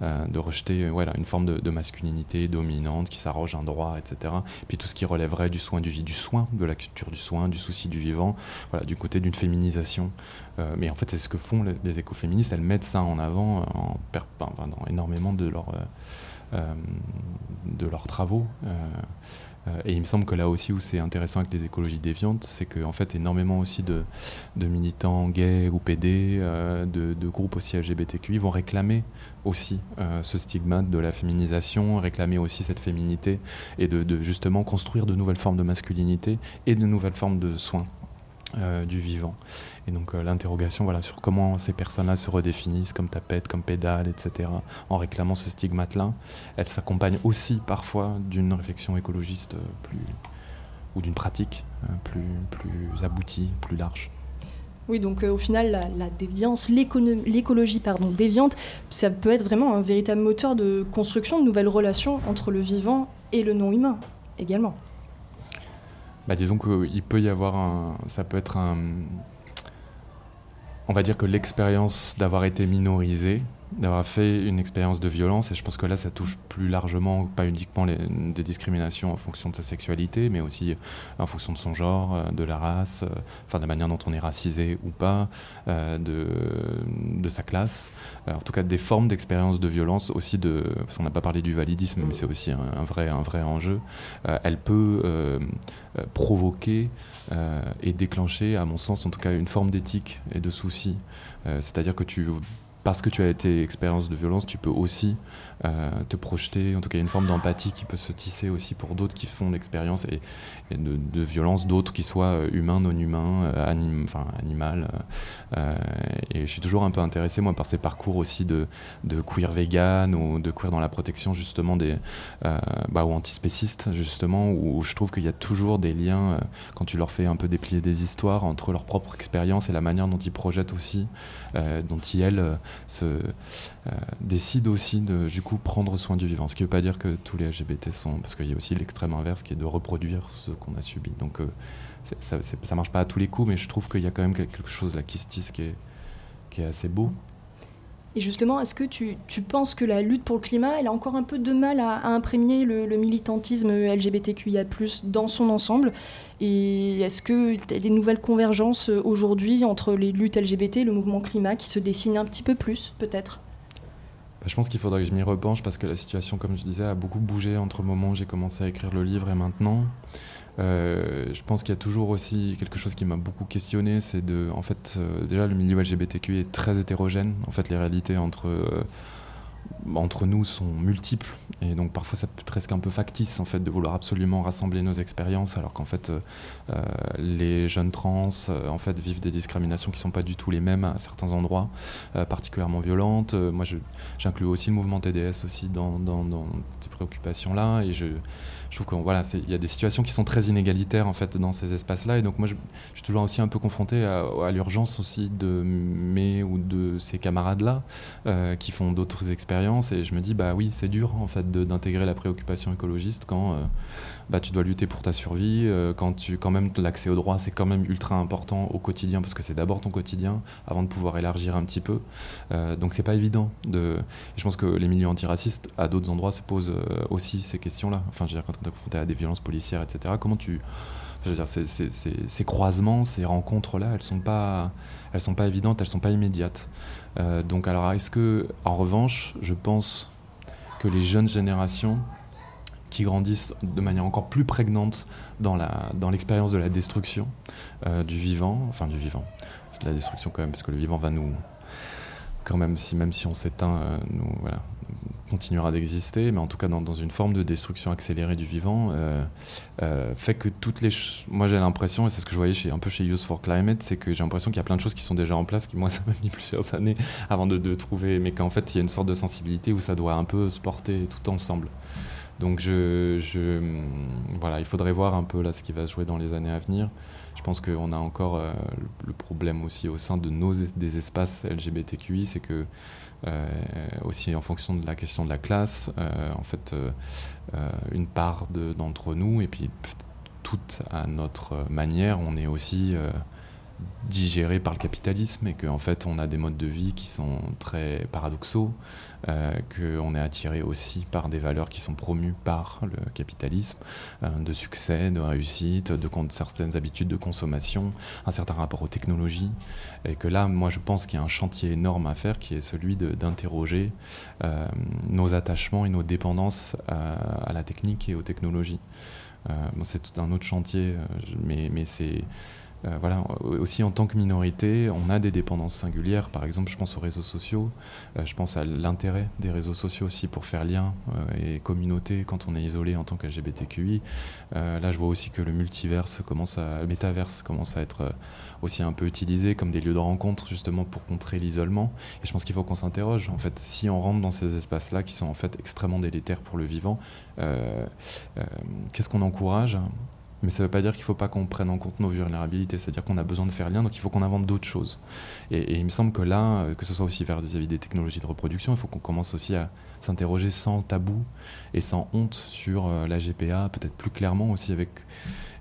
de rejeter voilà, une forme de, masculinité dominante qui s'arroge un droit, etc. Puis tout ce qui relèverait du soin du du soin, de la culture du soin, du souci du vivant, du côté d'une féminisation. Euh, mais en fait, c'est ce que font les, écoféministes, elles mettent ça en avant en, dans énormément de, leur, euh, de leurs travaux. Euh, et il me semble que là aussi où c'est intéressant avec les écologies déviantes, c'est qu'en en fait énormément aussi de, militants gays ou PD, euh, de, groupes aussi LGBTQI vont réclamer aussi euh, ce stigmate de la féminisation, réclamer aussi cette féminité et de, justement construire de nouvelles formes de masculinité et de nouvelles formes de soins du vivant. Et donc euh, l'interrogation voilà, sur comment ces personnes-là se redéfinissent comme tapette, comme pédale, etc., en réclamant ce stigmate-là, elle s'accompagne aussi parfois d'une réflexion écologiste euh, plus, ou d'une pratique euh, plus, plus aboutie, plus large. Oui, donc au final, la, déviance, l'écologie pardon, déviante, ça peut être vraiment un véritable moteur de construction de nouvelles relations entre le vivant et le non-humain également. Bah, disons qu'il peut y avoir un. Ça peut être un, on va dire que l'expérience d'avoir été minorisé, d'avoir fait une expérience de violence, et je pense que là ça touche plus largement, pas uniquement des discriminations en fonction de sa sexualité, mais aussi en fonction de son genre, euh, de la race, euh, enfin de la manière dont on est racisé ou pas, euh, de, de sa classe, en tout cas des formes d'expérience de violence aussi de, parce qu'on n'a pas parlé du validisme, mais c'est aussi un, vrai, un vrai enjeu, elle peut provoquer et déclencher, à mon sens en tout cas, une forme d'éthique et de souci. C'est-à-dire que tu parce que tu as été expérience de violence, tu peux aussi euh, te projeter, en tout cas, une forme d'empathie qui peut se tisser aussi pour d'autres qui font l'expérience et, de, violence, d'autres qui soient euh, humains, non humains, euh, anim, enfin, animal. et je suis toujours un peu intéressé, moi, par ces parcours aussi de, queer vegan ou de queer dans la protection, justement, des, bah, ou antispécistes, justement, où, je trouve qu'il y a toujours des liens, quand tu leur fais un peu déplier des histoires, entre leur propre expérience et la manière dont ils projettent aussi, dont ils, elles, se, euh, décide aussi de prendre soin du vivant. Ce qui ne veut pas dire que tous les LGBT sont, parce qu'il y a aussi l'extrême inverse qui est de reproduire ce qu'on a subi. Donc euh, ça, ne marche pas à tous les coups, mais je trouve qu'il y a quand même quelque chose là qui se tisse qui est assez beau. Et justement, est-ce que tu, penses que la lutte pour le climat, elle a encore un peu de mal à, à imprégner le, militantisme LGBTQIA+, dans son ensemble? Et est-ce que tu as des nouvelles convergences aujourd'hui entre les luttes LGBT et le mouvement climat qui se dessinent un petit peu plus, peut-être? Bah, je pense qu'il faudrait que je m'y repenche parce que la situation, comme je disais, a beaucoup bougé entre le moment où j'ai commencé à écrire le livre et maintenant. Euh, je pense qu'il y a toujours aussi quelque chose qui m'a beaucoup questionné, c'est de, en fait, euh, déjà le milieu LGBTQ est très hétérogène. En fait, les réalités entre euh, entre nous sont multiples. Et donc parfois ça presque un peu factice en fait de vouloir absolument rassembler nos expériences alors qu'en fait les jeunes trans en fait vivent des discriminations qui sont pas du tout les mêmes à certains endroits particulièrement violentes. Moi j'inclus aussi le mouvement TDS aussi dans, dans, dans ces préoccupations là et je je trouve qu'il voilà, y a des situations qui sont très inégalitaires en fait dans ces espaces-là. Et donc moi, je, suis toujours aussi un peu confronté à, l'urgence aussi de mes ces camarades-là euh, qui font d'autres expériences. Et je me dis, bah oui, c'est dur en fait d'intégrer la préoccupation écologiste quand euh, bah, tu dois lutter pour ta survie, euh, quand, tu, quand même l'accès au droit, c'est quand même ultra important au quotidien, parce que c'est d'abord ton quotidien, avant de pouvoir élargir un petit peu. Euh, donc c'est pas évident. De... Je pense que les milieux antiracistes, à d'autres endroits, se posent aussi ces questions-là. Enfin, je veux dire, quand tu es confronté à des violences policières, etc., comment tu... Dire, ces, croisements, ces rencontres-là, elles sont pas, elles sont pas évidentes, elles sont pas immédiates. Euh, donc alors, est-ce que, en revanche, je pense que les jeunes générations qui grandissent de manière encore plus prégnante dans l'expérience dans de la destruction euh, du vivant, enfin du vivant, de la destruction quand même, parce que le vivant va nous, quand même, si, même si on s'éteint, euh, nous, voilà, continuera d'exister, mais en tout cas dans, une forme de destruction accélérée du vivant, euh, euh, fait que toutes les... Moi j'ai l'impression, et c'est ce que je voyais chez, un peu chez Use for Climate, c'est que j'ai l'impression qu'il y a plein de choses qui sont déjà en place, qui moi ça m'a mis plusieurs années avant de, de trouver, mais qu'en fait il y a une sorte de sensibilité où ça doit un peu se porter tout ensemble. Donc je, je, voilà, il faudrait voir un peu là ce qui va se jouer dans les années à venir. Je pense qu'on a encore euh, le problème aussi au sein de nos des espaces LGBTQI, c'est que aussi en fonction de la question de la classe, euh, en fait, euh, euh une part d'entre de, nous et puis toute à notre manière, on est aussi euh, digéré par le capitalisme et qu'en en fait on a des modes de vie qui sont très paradoxaux, euh, qu'on est attiré aussi par des valeurs qui sont promues par le capitalisme, euh, de succès, de réussite, de, certaines habitudes de consommation, un certain rapport aux technologies, et que là moi je pense qu'il y a un chantier énorme à faire qui est celui d'interroger euh, nos attachements et nos dépendances à, la technique et aux technologies. Euh, c'est tout un autre chantier, euh, mais, c'est euh, voilà, aussi en tant que minorité, on a des dépendances singulières. Par exemple, je pense aux réseaux sociaux, euh, je pense à l'intérêt des réseaux sociaux aussi pour faire lien euh, et communauté quand on est isolé en tant qu'LGBTQI. Euh, là, je vois aussi que le multiverse commence à, le métaverse commence à être euh, aussi un peu utilisé comme des lieux de rencontre justement pour contrer l'isolement. Et je pense qu'il faut qu'on s'interroge. En fait, si on rentre dans ces espaces-là qui sont en fait extrêmement délétères pour le vivant, euh, qu'est-ce qu'on encourage? Mais ça ne veut pas dire qu'il ne faut pas qu'on prenne en compte nos vulnérabilités, c'est-à-dire qu'on a besoin de faire lien, donc il faut qu'on invente d'autres choses. Et, il me semble que là, euh, que ce soit aussi vis-à-vis -vis des technologies de reproduction, il faut qu'on commence aussi à s'interroger sans tabou et sans honte sur euh, la GPA, peut-être plus clairement aussi avec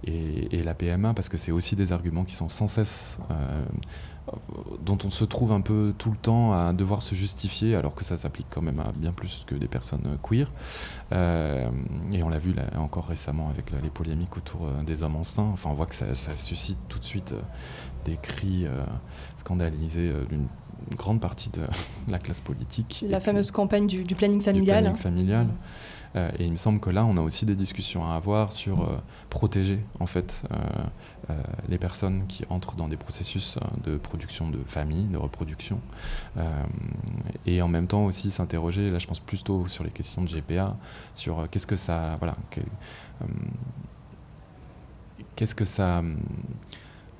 et la PMA, parce que c'est aussi des arguments qui sont sans cesse euh, dont on se trouve un peu tout le temps à devoir se justifier, alors que ça s'applique quand même à bien plus que des personnes queer. Euh, et on l'a vu là, encore récemment avec là, les polémiques autour euh, des hommes enceints. Enfin, on voit que ça, ça suscite tout de suite euh, des cris euh, scandalisés d'une grande partie de la classe politique. La fameuse puis, campagne du, du, planning familial. Du planning familial. Et il me semble que là, on a aussi des discussions à avoir sur protéger en fait euh, les personnes qui entrent dans des processus euh, de production de famille, de reproduction, euh, et en même temps aussi s'interroger. Là, je pense plutôt sur les questions de GPA, sur qu'est-ce que ça, voilà, qu'est-ce que ça,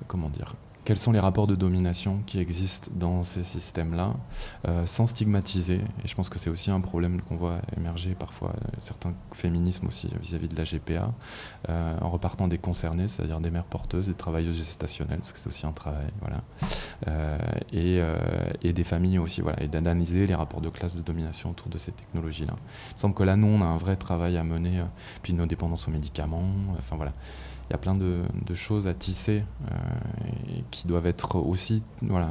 comment dire, quels sont les rapports de domination qui existent dans ces systèmes-là, euh, sans stigmatiser. Et je pense que c'est aussi un problème qu'on voit émerger parfois, euh, certains féminismes aussi vis-à-vis -vis de la GPA, euh, en repartant des concernés, c'est-à-dire des mères porteuses, des travailleuses gestationnelles, parce que c'est aussi un travail, voilà, et, et, des familles aussi, voilà, et d'analyser les rapports de classe de domination autour de ces technologies-là. Il me semble que là, nous, on a un vrai travail à mener, puis nos dépendances aux médicaments, enfin voilà il y a plein de, choses à tisser et qui doivent être aussi, voilà,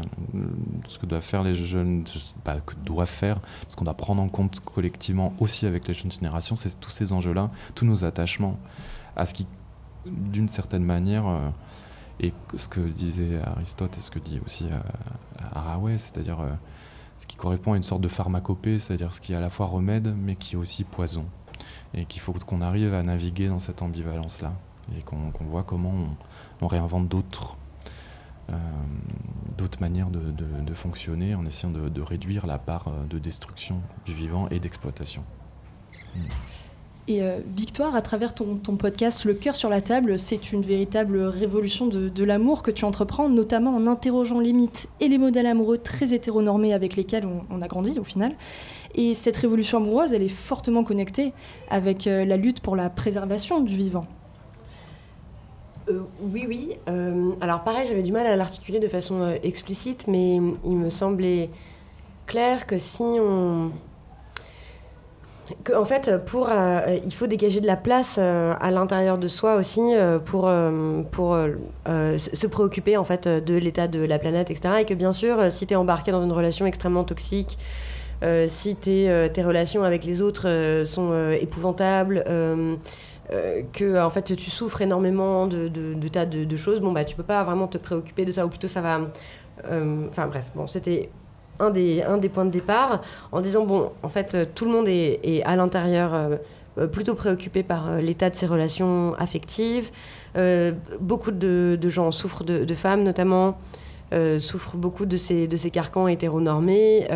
ce que doivent faire les jeunes, pas que doivent faire, ce qu'on doit prendre en compte collectivement aussi avec les jeunes générations, c'est tous ces enjeux-là, tous nos attachements à ce qui, d'une certaine manière, et ce que disait Aristote et ce que dit aussi Haraway, c'est-à-dire ce qui correspond à une sorte de pharmacopée, c'est-à-dire ce qui est à la fois remède mais qui est aussi poison. Et qu'il faut qu'on arrive à naviguer dans cette ambivalence-là et qu'on voit comment on, réinvente d'autres euh, manières de, fonctionner en essayant de, réduire la part euh, de destruction du vivant et d'exploitation. Mm. Et euh, Victoire, à travers ton, podcast Le cœur sur la table, c'est une véritable révolution de, l'amour que tu entreprends, notamment en interrogeant les mythes et les modèles amoureux très hétéronormés avec lesquels on, a grandi au final. Et cette révolution amoureuse, elle est fortement connectée avec la lutte pour la préservation du vivant. Euh, oui, oui. alors pareil, j'avais du mal à l'articuler de façon explicite, mais il me semblait clair que si on en fait, pour, euh, il faut dégager de la place euh, à l'intérieur de soi aussi euh, pour, pour se préoccuper en fait de l'état de la planète, etc. Et que bien sûr, si tu es embarqué dans une relation extrêmement toxique, si tes relations avec les autres sont épouvantables, que en fait tu souffres énormément de, tas de, choses, bon bah tu peux pas vraiment te préoccuper de ça, ou plutôt ça va. Enfin bref, bon c'était un des, points de départ en disant bon, en fait, euh, tout le monde est, à l'intérieur euh, euh, plutôt préoccupé par l'état de ses relations affectives. beaucoup de, gens souffrent de, femmes notamment. souffrent beaucoup de ces, de ces carcans hétéronormés,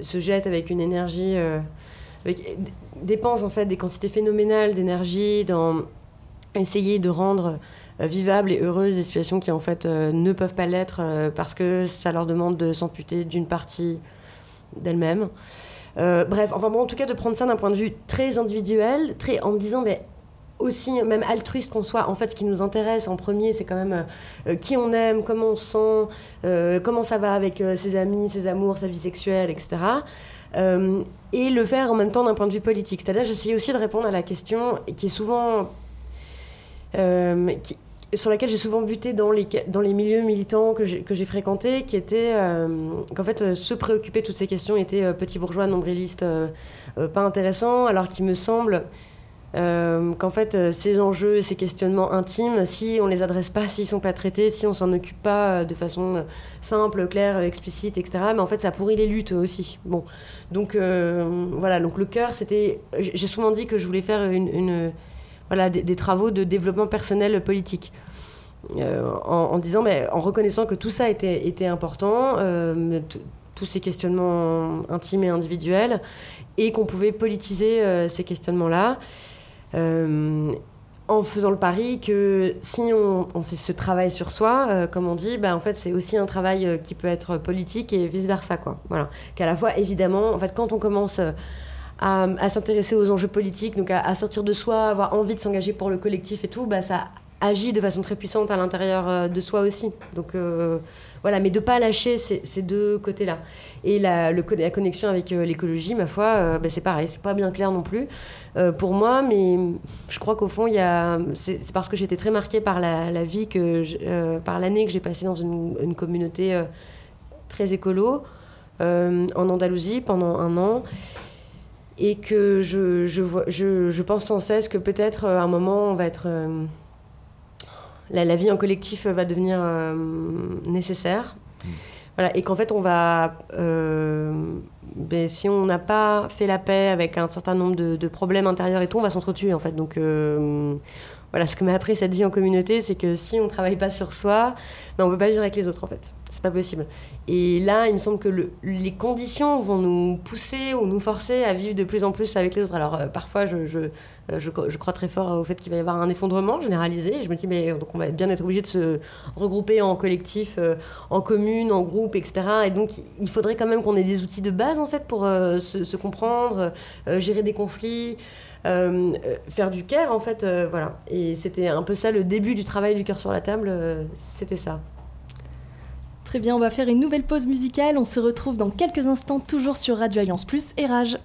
se jettent avec une énergie, avec, dépensent en fait des quantités phénoménales d'énergie dans essayer de rendre euh, vivables et heureuses des situations qui en fait euh, ne peuvent pas l'être euh, parce que ça leur demande de s'amputer d'une partie d'elles-mêmes. bref, enfin bon, en tout cas de prendre ça d'un point de vue très individuel, très en me disant mais aussi même altruiste qu'on soit, en fait ce qui nous intéresse en premier c'est quand même qui on aime, comment on se sent, comment ça va avec ses amis, ses amours, sa vie sexuelle, etc. et le faire en même temps d'un point de vue politique. C'est-à-dire j'essaie aussi de répondre à la question qui est souvent qui, sur laquelle j'ai souvent buté dans les, milieux militants que j'ai fréquentés, qui était euh, qu'en fait, euh, se préoccuper de toutes ces questions était euh, petit bourgeois, nombriliste, pas intéressant, alors qu'il me semble qu'en fait, ces enjeux, ces questionnements intimes, si on les adresse pas, s'ils sont pas traités, si on s'en occupe pas de façon simple, claire, explicite, etc., mais en fait, ça pourrit les luttes aussi. Bon, donc voilà, donc le cœur, c'était. J'ai souvent dit que je voulais faire une voilà, des, travaux de développement personnel politique. Euh, en, disant, mais en reconnaissant que tout ça était, important, euh, tous ces questionnements intimes et individuels, et qu'on pouvait politiser euh, ces questionnements-là, en faisant le pari que si on, fait ce travail sur soi, comme on dit, bah, en fait, c'est aussi un travail qui peut être politique et vice-versa. Quoi. Voilà. Qu'à la fois, évidemment, en fait, quand on commence à, s'intéresser aux enjeux politiques, donc à, sortir de soi, avoir envie de s'engager pour le collectif et tout, bah, ça agit de façon très puissante à l'intérieur euh, de soi aussi. Donc euh, voilà, mais de pas lâcher ces, deux côtés-là. Et la, connexion avec euh, l'écologie, ma foi, bah, c'est pareil, c'est pas bien clair non plus pour moi, mais je crois qu'au fond, c'est, parce que j'étais très marquée par la, vie que, par l'année que j'ai passée dans une, communauté très écolo en Andalousie pendant un an et que je, pense sans cesse que peut-être euh, à un moment on va être euh, la, la, vie en collectif va devenir euh, nécessaire mm. voilà et qu'en fait on va ben, si on n'a pas fait la paix avec un certain nombre de, de problèmes intérieurs et tout on va s'entretuer en fait donc voilà, ce que m'a appris cette vie en communauté, c'est que si on ne travaille pas sur soi, ben on ne peut pas vivre avec les autres en fait. C'est pas possible. Et là, il me semble que le, les conditions vont nous pousser ou nous forcer à vivre de plus en plus avec les autres. Alors euh, parfois, je, je, euh, je, crois très fort au fait qu'il va y avoir un effondrement généralisé. Je me dis, mais donc on va bien être obligé de se regrouper en collectif, euh, en commune, en groupe, etc. Et donc il faudrait quand même qu'on ait des outils de base en fait pour se, comprendre, gérer des conflits. Faire du care, en fait, voilà. Et c'était un peu ça le début du travail du cœur sur la table, c'était ça. Très bien, on va faire une nouvelle pause musicale. On se retrouve dans quelques instants, toujours sur Radio Alliance Plus et Rage.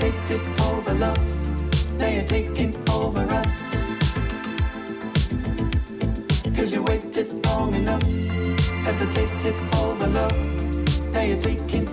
taking over love. Now you're taking over us. Cause you waited long enough. Hesitated over love. Now you're taking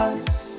us.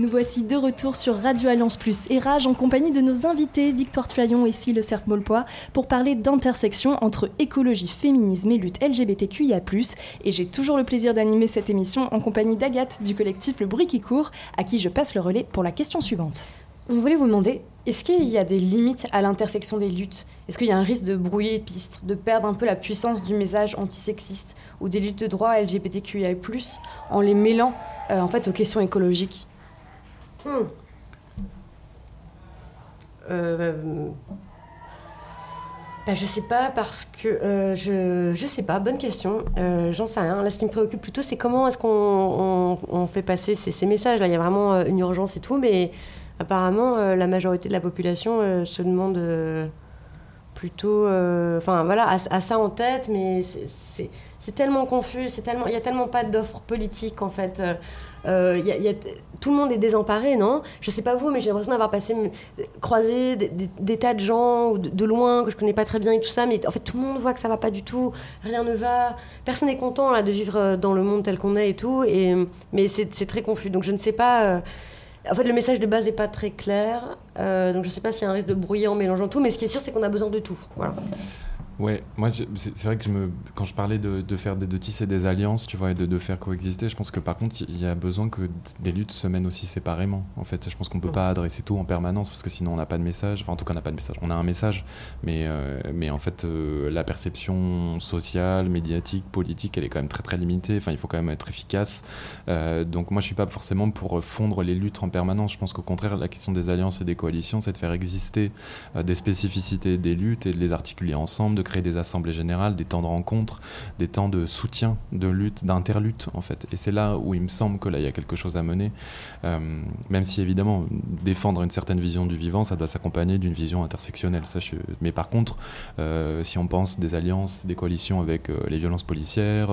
Nous voici de retour sur Radio Alliance Plus et Rage en compagnie de nos invités Victoire Tuaillon et Cerf Molpois pour parler d'intersection entre écologie, féminisme et lutte LGBTQIA+. Et j'ai toujours le plaisir d'animer cette émission en compagnie d'Agathe du collectif Le Bruit qui court, à qui je passe le relais pour la question suivante. On voulait vous demander, est-ce qu'il y a des limites à l'intersection des luttes? Est-ce qu'il y a un risque de brouiller les pistes, de perdre un peu la puissance du message antisexiste ou des luttes de droits LGBTQIA+, en les mêlant euh, en fait aux questions écologiques? Hmm. Euh, bah, je sais pas parce que euh, je je sais pas. Bonne question. Euh, J'en sais rien. Là, ce qui me préoccupe plutôt, c'est comment est-ce qu'on on, fait passer ces, ces messages. Là, il y a vraiment une urgence et tout, mais apparemment, la majorité de la population se demande plutôt, enfin voilà, a ça en tête, mais c'est- c'est tellement confus. C'est tellement, il y a tellement pas d'offres politiques en fait. Euh, euh, tout le monde est désemparé, non? Je sais pas vous, mais j'ai l'impression d'avoir passé croisé des, tas de gens de, de loin que je connais pas très bien et tout ça, mais en fait tout le monde voit que ça va pas du tout, rien ne va, personne n'est content là de vivre euh, dans le monde tel qu'on est et tout, mais c'est très confus. Donc je ne sais pas. en fait, le message de base n'est pas très clair, donc je sais pas s'il y a un risque de brouiller en mélangeant tout, mais ce qui est sûr, c'est qu'on a besoin de tout. Voilà. Ouais, moi c'est vrai que je me, quand je parlais de, de faire des, de tisser des alliances, tu vois, et de, de faire coexister, je pense que par contre il y a besoin que des luttes se mènent aussi séparément. En fait, je pense qu'on peut Mhm. pas adresser tout en permanence parce que sinon on n'a pas de message. Enfin, en tout cas, on n'a pas de message. On a un message, mais euh, mais en fait euh, la perception sociale, médiatique, politique, elle est quand même très très limitée. Enfin, il faut quand même être efficace. Euh, donc moi je suis pas forcément pour fondre les luttes en permanence. Je pense qu'au contraire la question des alliances et des coalitions, c'est de faire exister des spécificités des luttes et de les articuler ensemble, de créer des assemblées générales, des temps de rencontre, des temps de soutien, de lutte, d'interlutte en fait. Et c'est là où il me semble que là il y a quelque chose à mener, Euh, même si évidemment défendre une certaine vision du vivant, ça doit s'accompagner d'une vision intersectionnelle. Mais par contre, euh, si on pense des alliances, des coalitions avec euh, les violences policières,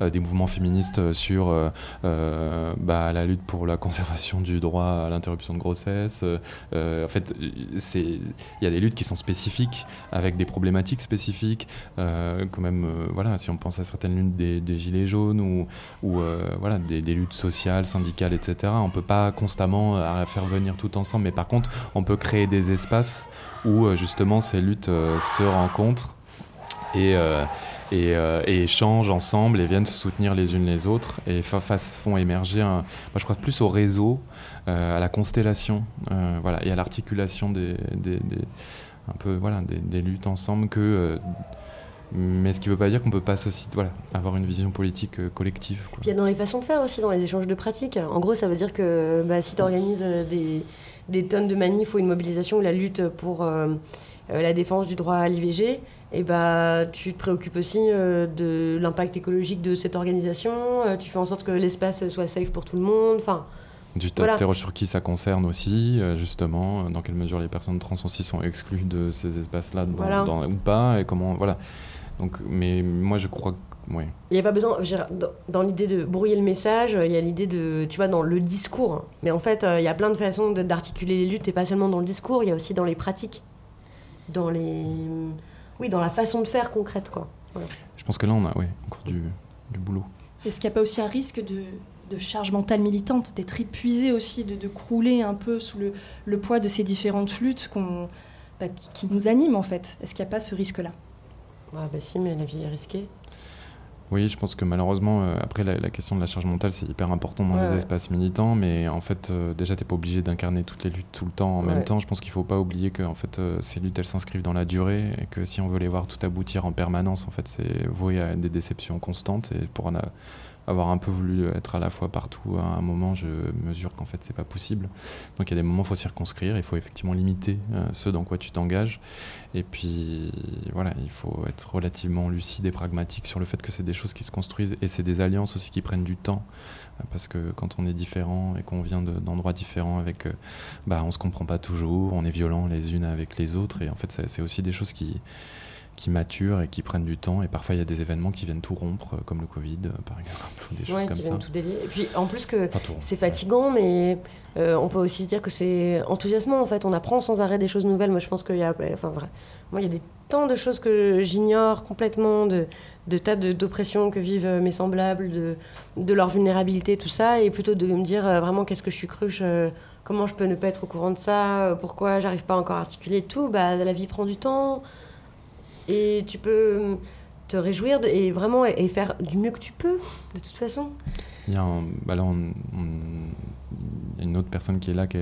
des mouvements féministes sur bah, la lutte pour la conservation du droit à l'interruption de grossesse, en fait, il y a des luttes qui sont spécifiques avec des problématiques spécifiques euh, quand même euh, voilà si on pense à certaines luttes des, gilets jaunes ou, euh, voilà des, luttes sociales syndicales etc on peut pas constamment faire venir tout ensemble. Mais par contre on peut créer des espaces où justement ces luttes se rencontrent et, euh, échangent ensemble et viennent se soutenir les unes les autres et font émerger un, moi je crois plus au réseau à la constellation voilà et à l'articulation des- un peu voilà des, luttes ensemble que euh, mais ce qui ne veut pas dire qu'on peut pas aussi voilà avoir une vision politique euh, collective il y a dans les façons de faire aussi, dans les échanges de pratiques. En gros, ça veut dire que bah, si tu organises des, des tonnes de manifs ou une mobilisation ou la lutte pour euh, euh, la défense du droit à l'IVG, et bah, tu te préoccupes aussi euh, de l'impact écologique de cette organisation, euh, tu fais en sorte que l'espace soit safe pour tout le monde. Enfin, Du Voilà. t'interroges sur qui ça concerne aussi, euh, justement, euh, dans quelle mesure les personnes trans aussi sont exclues de ces espaces-là dans- Voilà. dans- ou pas, et comment, voilà. Donc, mais moi je crois que, ouais. il n'y a pas besoin, dans, dans l'idée de brouiller le message, il y a l'idée de, tu vois, dans le discours. Mais en fait, euh, il y a plein de façons d'articuler les luttes, et pas seulement dans le discours, il y a aussi dans les pratiques. Dans les... Oui, dans la façon de faire concrète, quoi. Je pense que là on a, ouais, encore du, du boulot. Est-ce qu'il n'y a pas aussi un risque de, de charge mentale militante, d'être épuisé aussi, de, de crouler un peu sous le, le poids de ces différentes luttes qu'on- bah, qui, qui nous animent en fait Est-ce qu'il n'y a pas ce risque-là? Ah bah si, mais la vie est risquée. Oui, je pense que malheureusement, euh, après, la, la question de la charge mentale, c'est hyper important dans Ouais, les ouais. espaces militants, mais en fait, euh, déjà, t'es pas obligé d'incarner toutes les luttes tout le temps en même temps. Je pense qu'il faut pas oublier que en fait, euh, ces luttes, elles s'inscrivent dans la durée et que si on veut les voir tout aboutir en permanence, en fait, c'est voué à des déceptions constantes. Et pour en a- avoir un peu voulu être à la fois partout à un moment, je mesure qu'en fait, c'est pas possible. Donc, il y a des moments, il faut circonscrire, il faut effectivement limiter euh, ce dans quoi tu t'engages. Et puis, voilà, il faut être relativement lucide et pragmatique sur le fait que c'est des choses qui se construisent et c'est des alliances aussi qui prennent du temps. Parce que quand on est différent et qu'on vient de- d'endroits différents, avec, euh, bah, on se comprend pas toujours, on est violent les unes avec les autres. Et en fait, c'est aussi des choses qui, qui maturent et qui prennent du temps. Et parfois, il y a des événements qui viennent tout rompre, euh, comme le Covid, euh, par exemple, ou des choses Ouais, comme qui ça. viennent tout délier. Et puis en plus que c'est fatigant, mais euh, on peut aussi se dire que c'est enthousiasmant en fait. On apprend sans arrêt des choses nouvelles. Moi, je pense qu'il y a, enfin, vrai, moi, il y a des tant de choses que j'ignore complètement, de, de tas d'oppressions que vivent mes semblables, de, de leur vulnérabilité, tout ça, et plutôt de me dire euh, vraiment qu'est-ce que je suis cruche, euh, comment je peux ne pas être au courant de ça, pourquoi j'arrive pas encore à articuler tout. Bah, la vie prend du temps, et tu peux euh, te réjouir et vraiment et, faire du mieux que tu peux, de toute façon. Il y a, bah une autre personne qui est là, qui,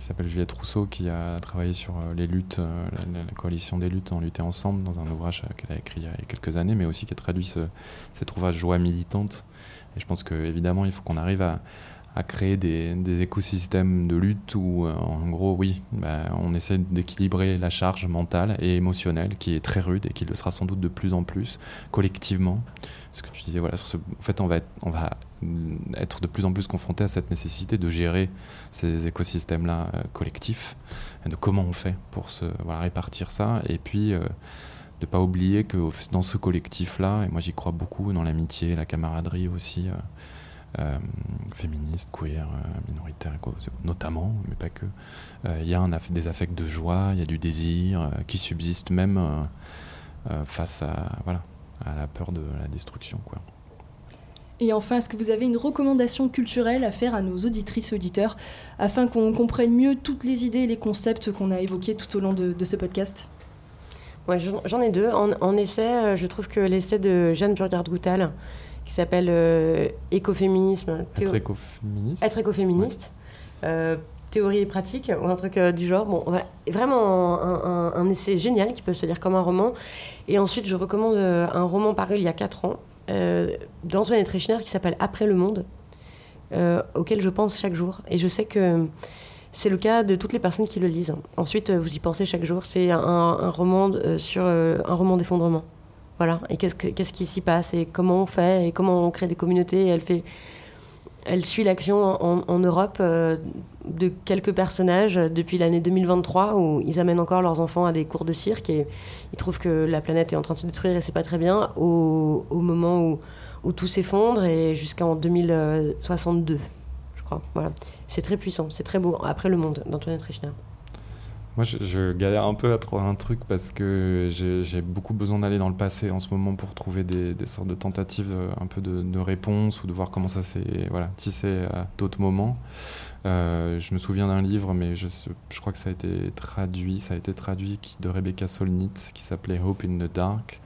s'appelle Juliette Rousseau, qui a travaillé sur euh, les luttes, euh, la coalition des luttes, en lutter ensemble, dans un ouvrage euh, qu'elle a écrit il y a quelques années, mais aussi qui a traduit ce- cet ouvrage Joie militante. Et je pense qu'évidemment, il faut qu'on arrive à, à créer des, écosystèmes de lutte où, euh, en gros, oui, bah, on essaie d'équilibrer la charge mentale et émotionnelle, qui est très rude et qui le sera sans doute de plus en plus, collectivement. Ce que tu disais, voilà, en fait, on va être, on va être de plus en plus confronté à cette nécessité de gérer ces écosystèmes-là euh, collectifs, et de comment on fait pour se voilà, répartir ça, et puis euh, de pas oublier que dans ce collectif-là, et moi j'y crois beaucoup, dans l'amitié, la camaraderie aussi, euh, euh, féministe, queer, euh, minoritaire, quoi, notamment, mais pas que, euh, il y a un des affects de joie, il y a du désir euh, qui subsiste même euh, euh, face à, voilà, à la peur de la destruction. Quoi. Et enfin, est-ce que vous avez une recommandation culturelle à faire à nos auditrices et auditeurs afin qu'on comprenne mieux toutes les idées et les concepts qu'on a évoqués tout au long de, de ce podcast? Ouais, j'en ai deux. En, en essai, je trouve que l'essai de Jeanne Burgard-Goutal, qui s'appelle euh, Écoféminisme, théo- Être écoféministe être écoféministe, euh, théorie et pratique, ou un truc euh, du genre. Bon, voilà. Vraiment un, un- un essai génial qui peut se lire comme un roman. Et ensuite, je recommande un roman paru il y a 4 ans d'Antoine Etréchner qui s'appelle Après le monde, auquel je pense chaque jour. Et je sais que c'est le cas de toutes les personnes qui le lisent. Ensuite, vous y pensez chaque jour. C'est un, un roman sur un roman d'effondrement. Voilà. Et qu'est-ce, que- qu'est-ce qui s'y passe et comment on fait et comment on crée des communautés. Elle fait, elle suit l'action en, Europe euh, de quelques personnages depuis l'année 2023 où ils amènent encore leurs enfants à des cours de cirque et ils trouvent que la planète est en train de se détruire et c'est pas très bien au, moment où, tout s'effondre et jusqu'en 2062, je crois. Voilà. C'est très puissant, c'est très beau. Après le monde d'Antoine Trichner. Moi, je, galère un peu à trouver un truc parce que j'ai beaucoup besoin d'aller dans le passé en ce moment pour trouver des, sortes de tentatives euh, un peu de, de réponse ou de voir comment ça s'est voilà, tissé à d'autres moments. Euh, je me souviens d'un livre, mais je, crois que ça a été traduit, ça a été traduit de Rebecca Solnit qui s'appelait Hope in the Dark.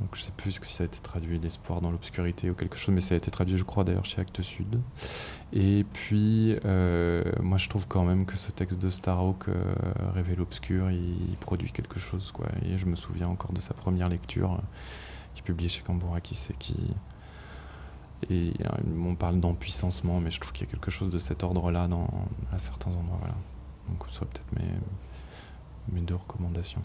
Donc je sais plus si ça a été traduit l'espoir dans l'obscurité ou quelque chose, mais ça a été traduit, je crois d'ailleurs chez Actes Sud. Et puis, euh, moi, je trouve quand même que ce texte de Starhawk, euh, Révèle l'obscur, il, produit quelque chose, quoi. Et je me souviens encore de sa première lecture, euh, qui est publiée chez Cambourakis et qui... Et euh, on parle d'empuissancement, mais je trouve qu'il y a quelque chose de cet ordre-là à certains endroits, voilà. Donc, ce serait peut-être mes deux recommandations.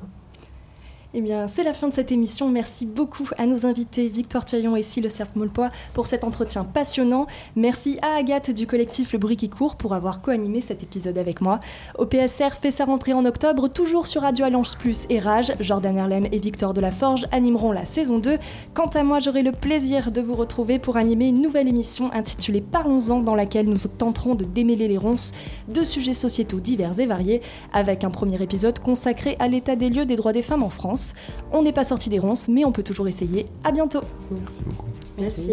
Eh bien, c'est la fin de cette émission. Merci beaucoup à nos invités Victoire Tuaillon et Cyle Cerf Molpois pour cet entretien passionnant. Merci à Agathe du collectif Le Bruit qui court pour avoir co-animé cet épisode avec moi. OPSR fait sa rentrée en octobre, toujours sur Radio Alliance Plus et Rage. Jordan Erlem et Victor Delaforge animeront la saison 2. Quant à moi, j'aurai le plaisir de vous retrouver pour animer une nouvelle émission intitulée Parlons-en, dans laquelle nous tenterons de démêler les ronces de sujets sociétaux divers et variés, avec un premier épisode consacré à l'état des lieux des droits des femmes en France. On n'est pas sorti des ronces, mais on peut toujours essayer. À bientôt Merci beaucoup. Merci.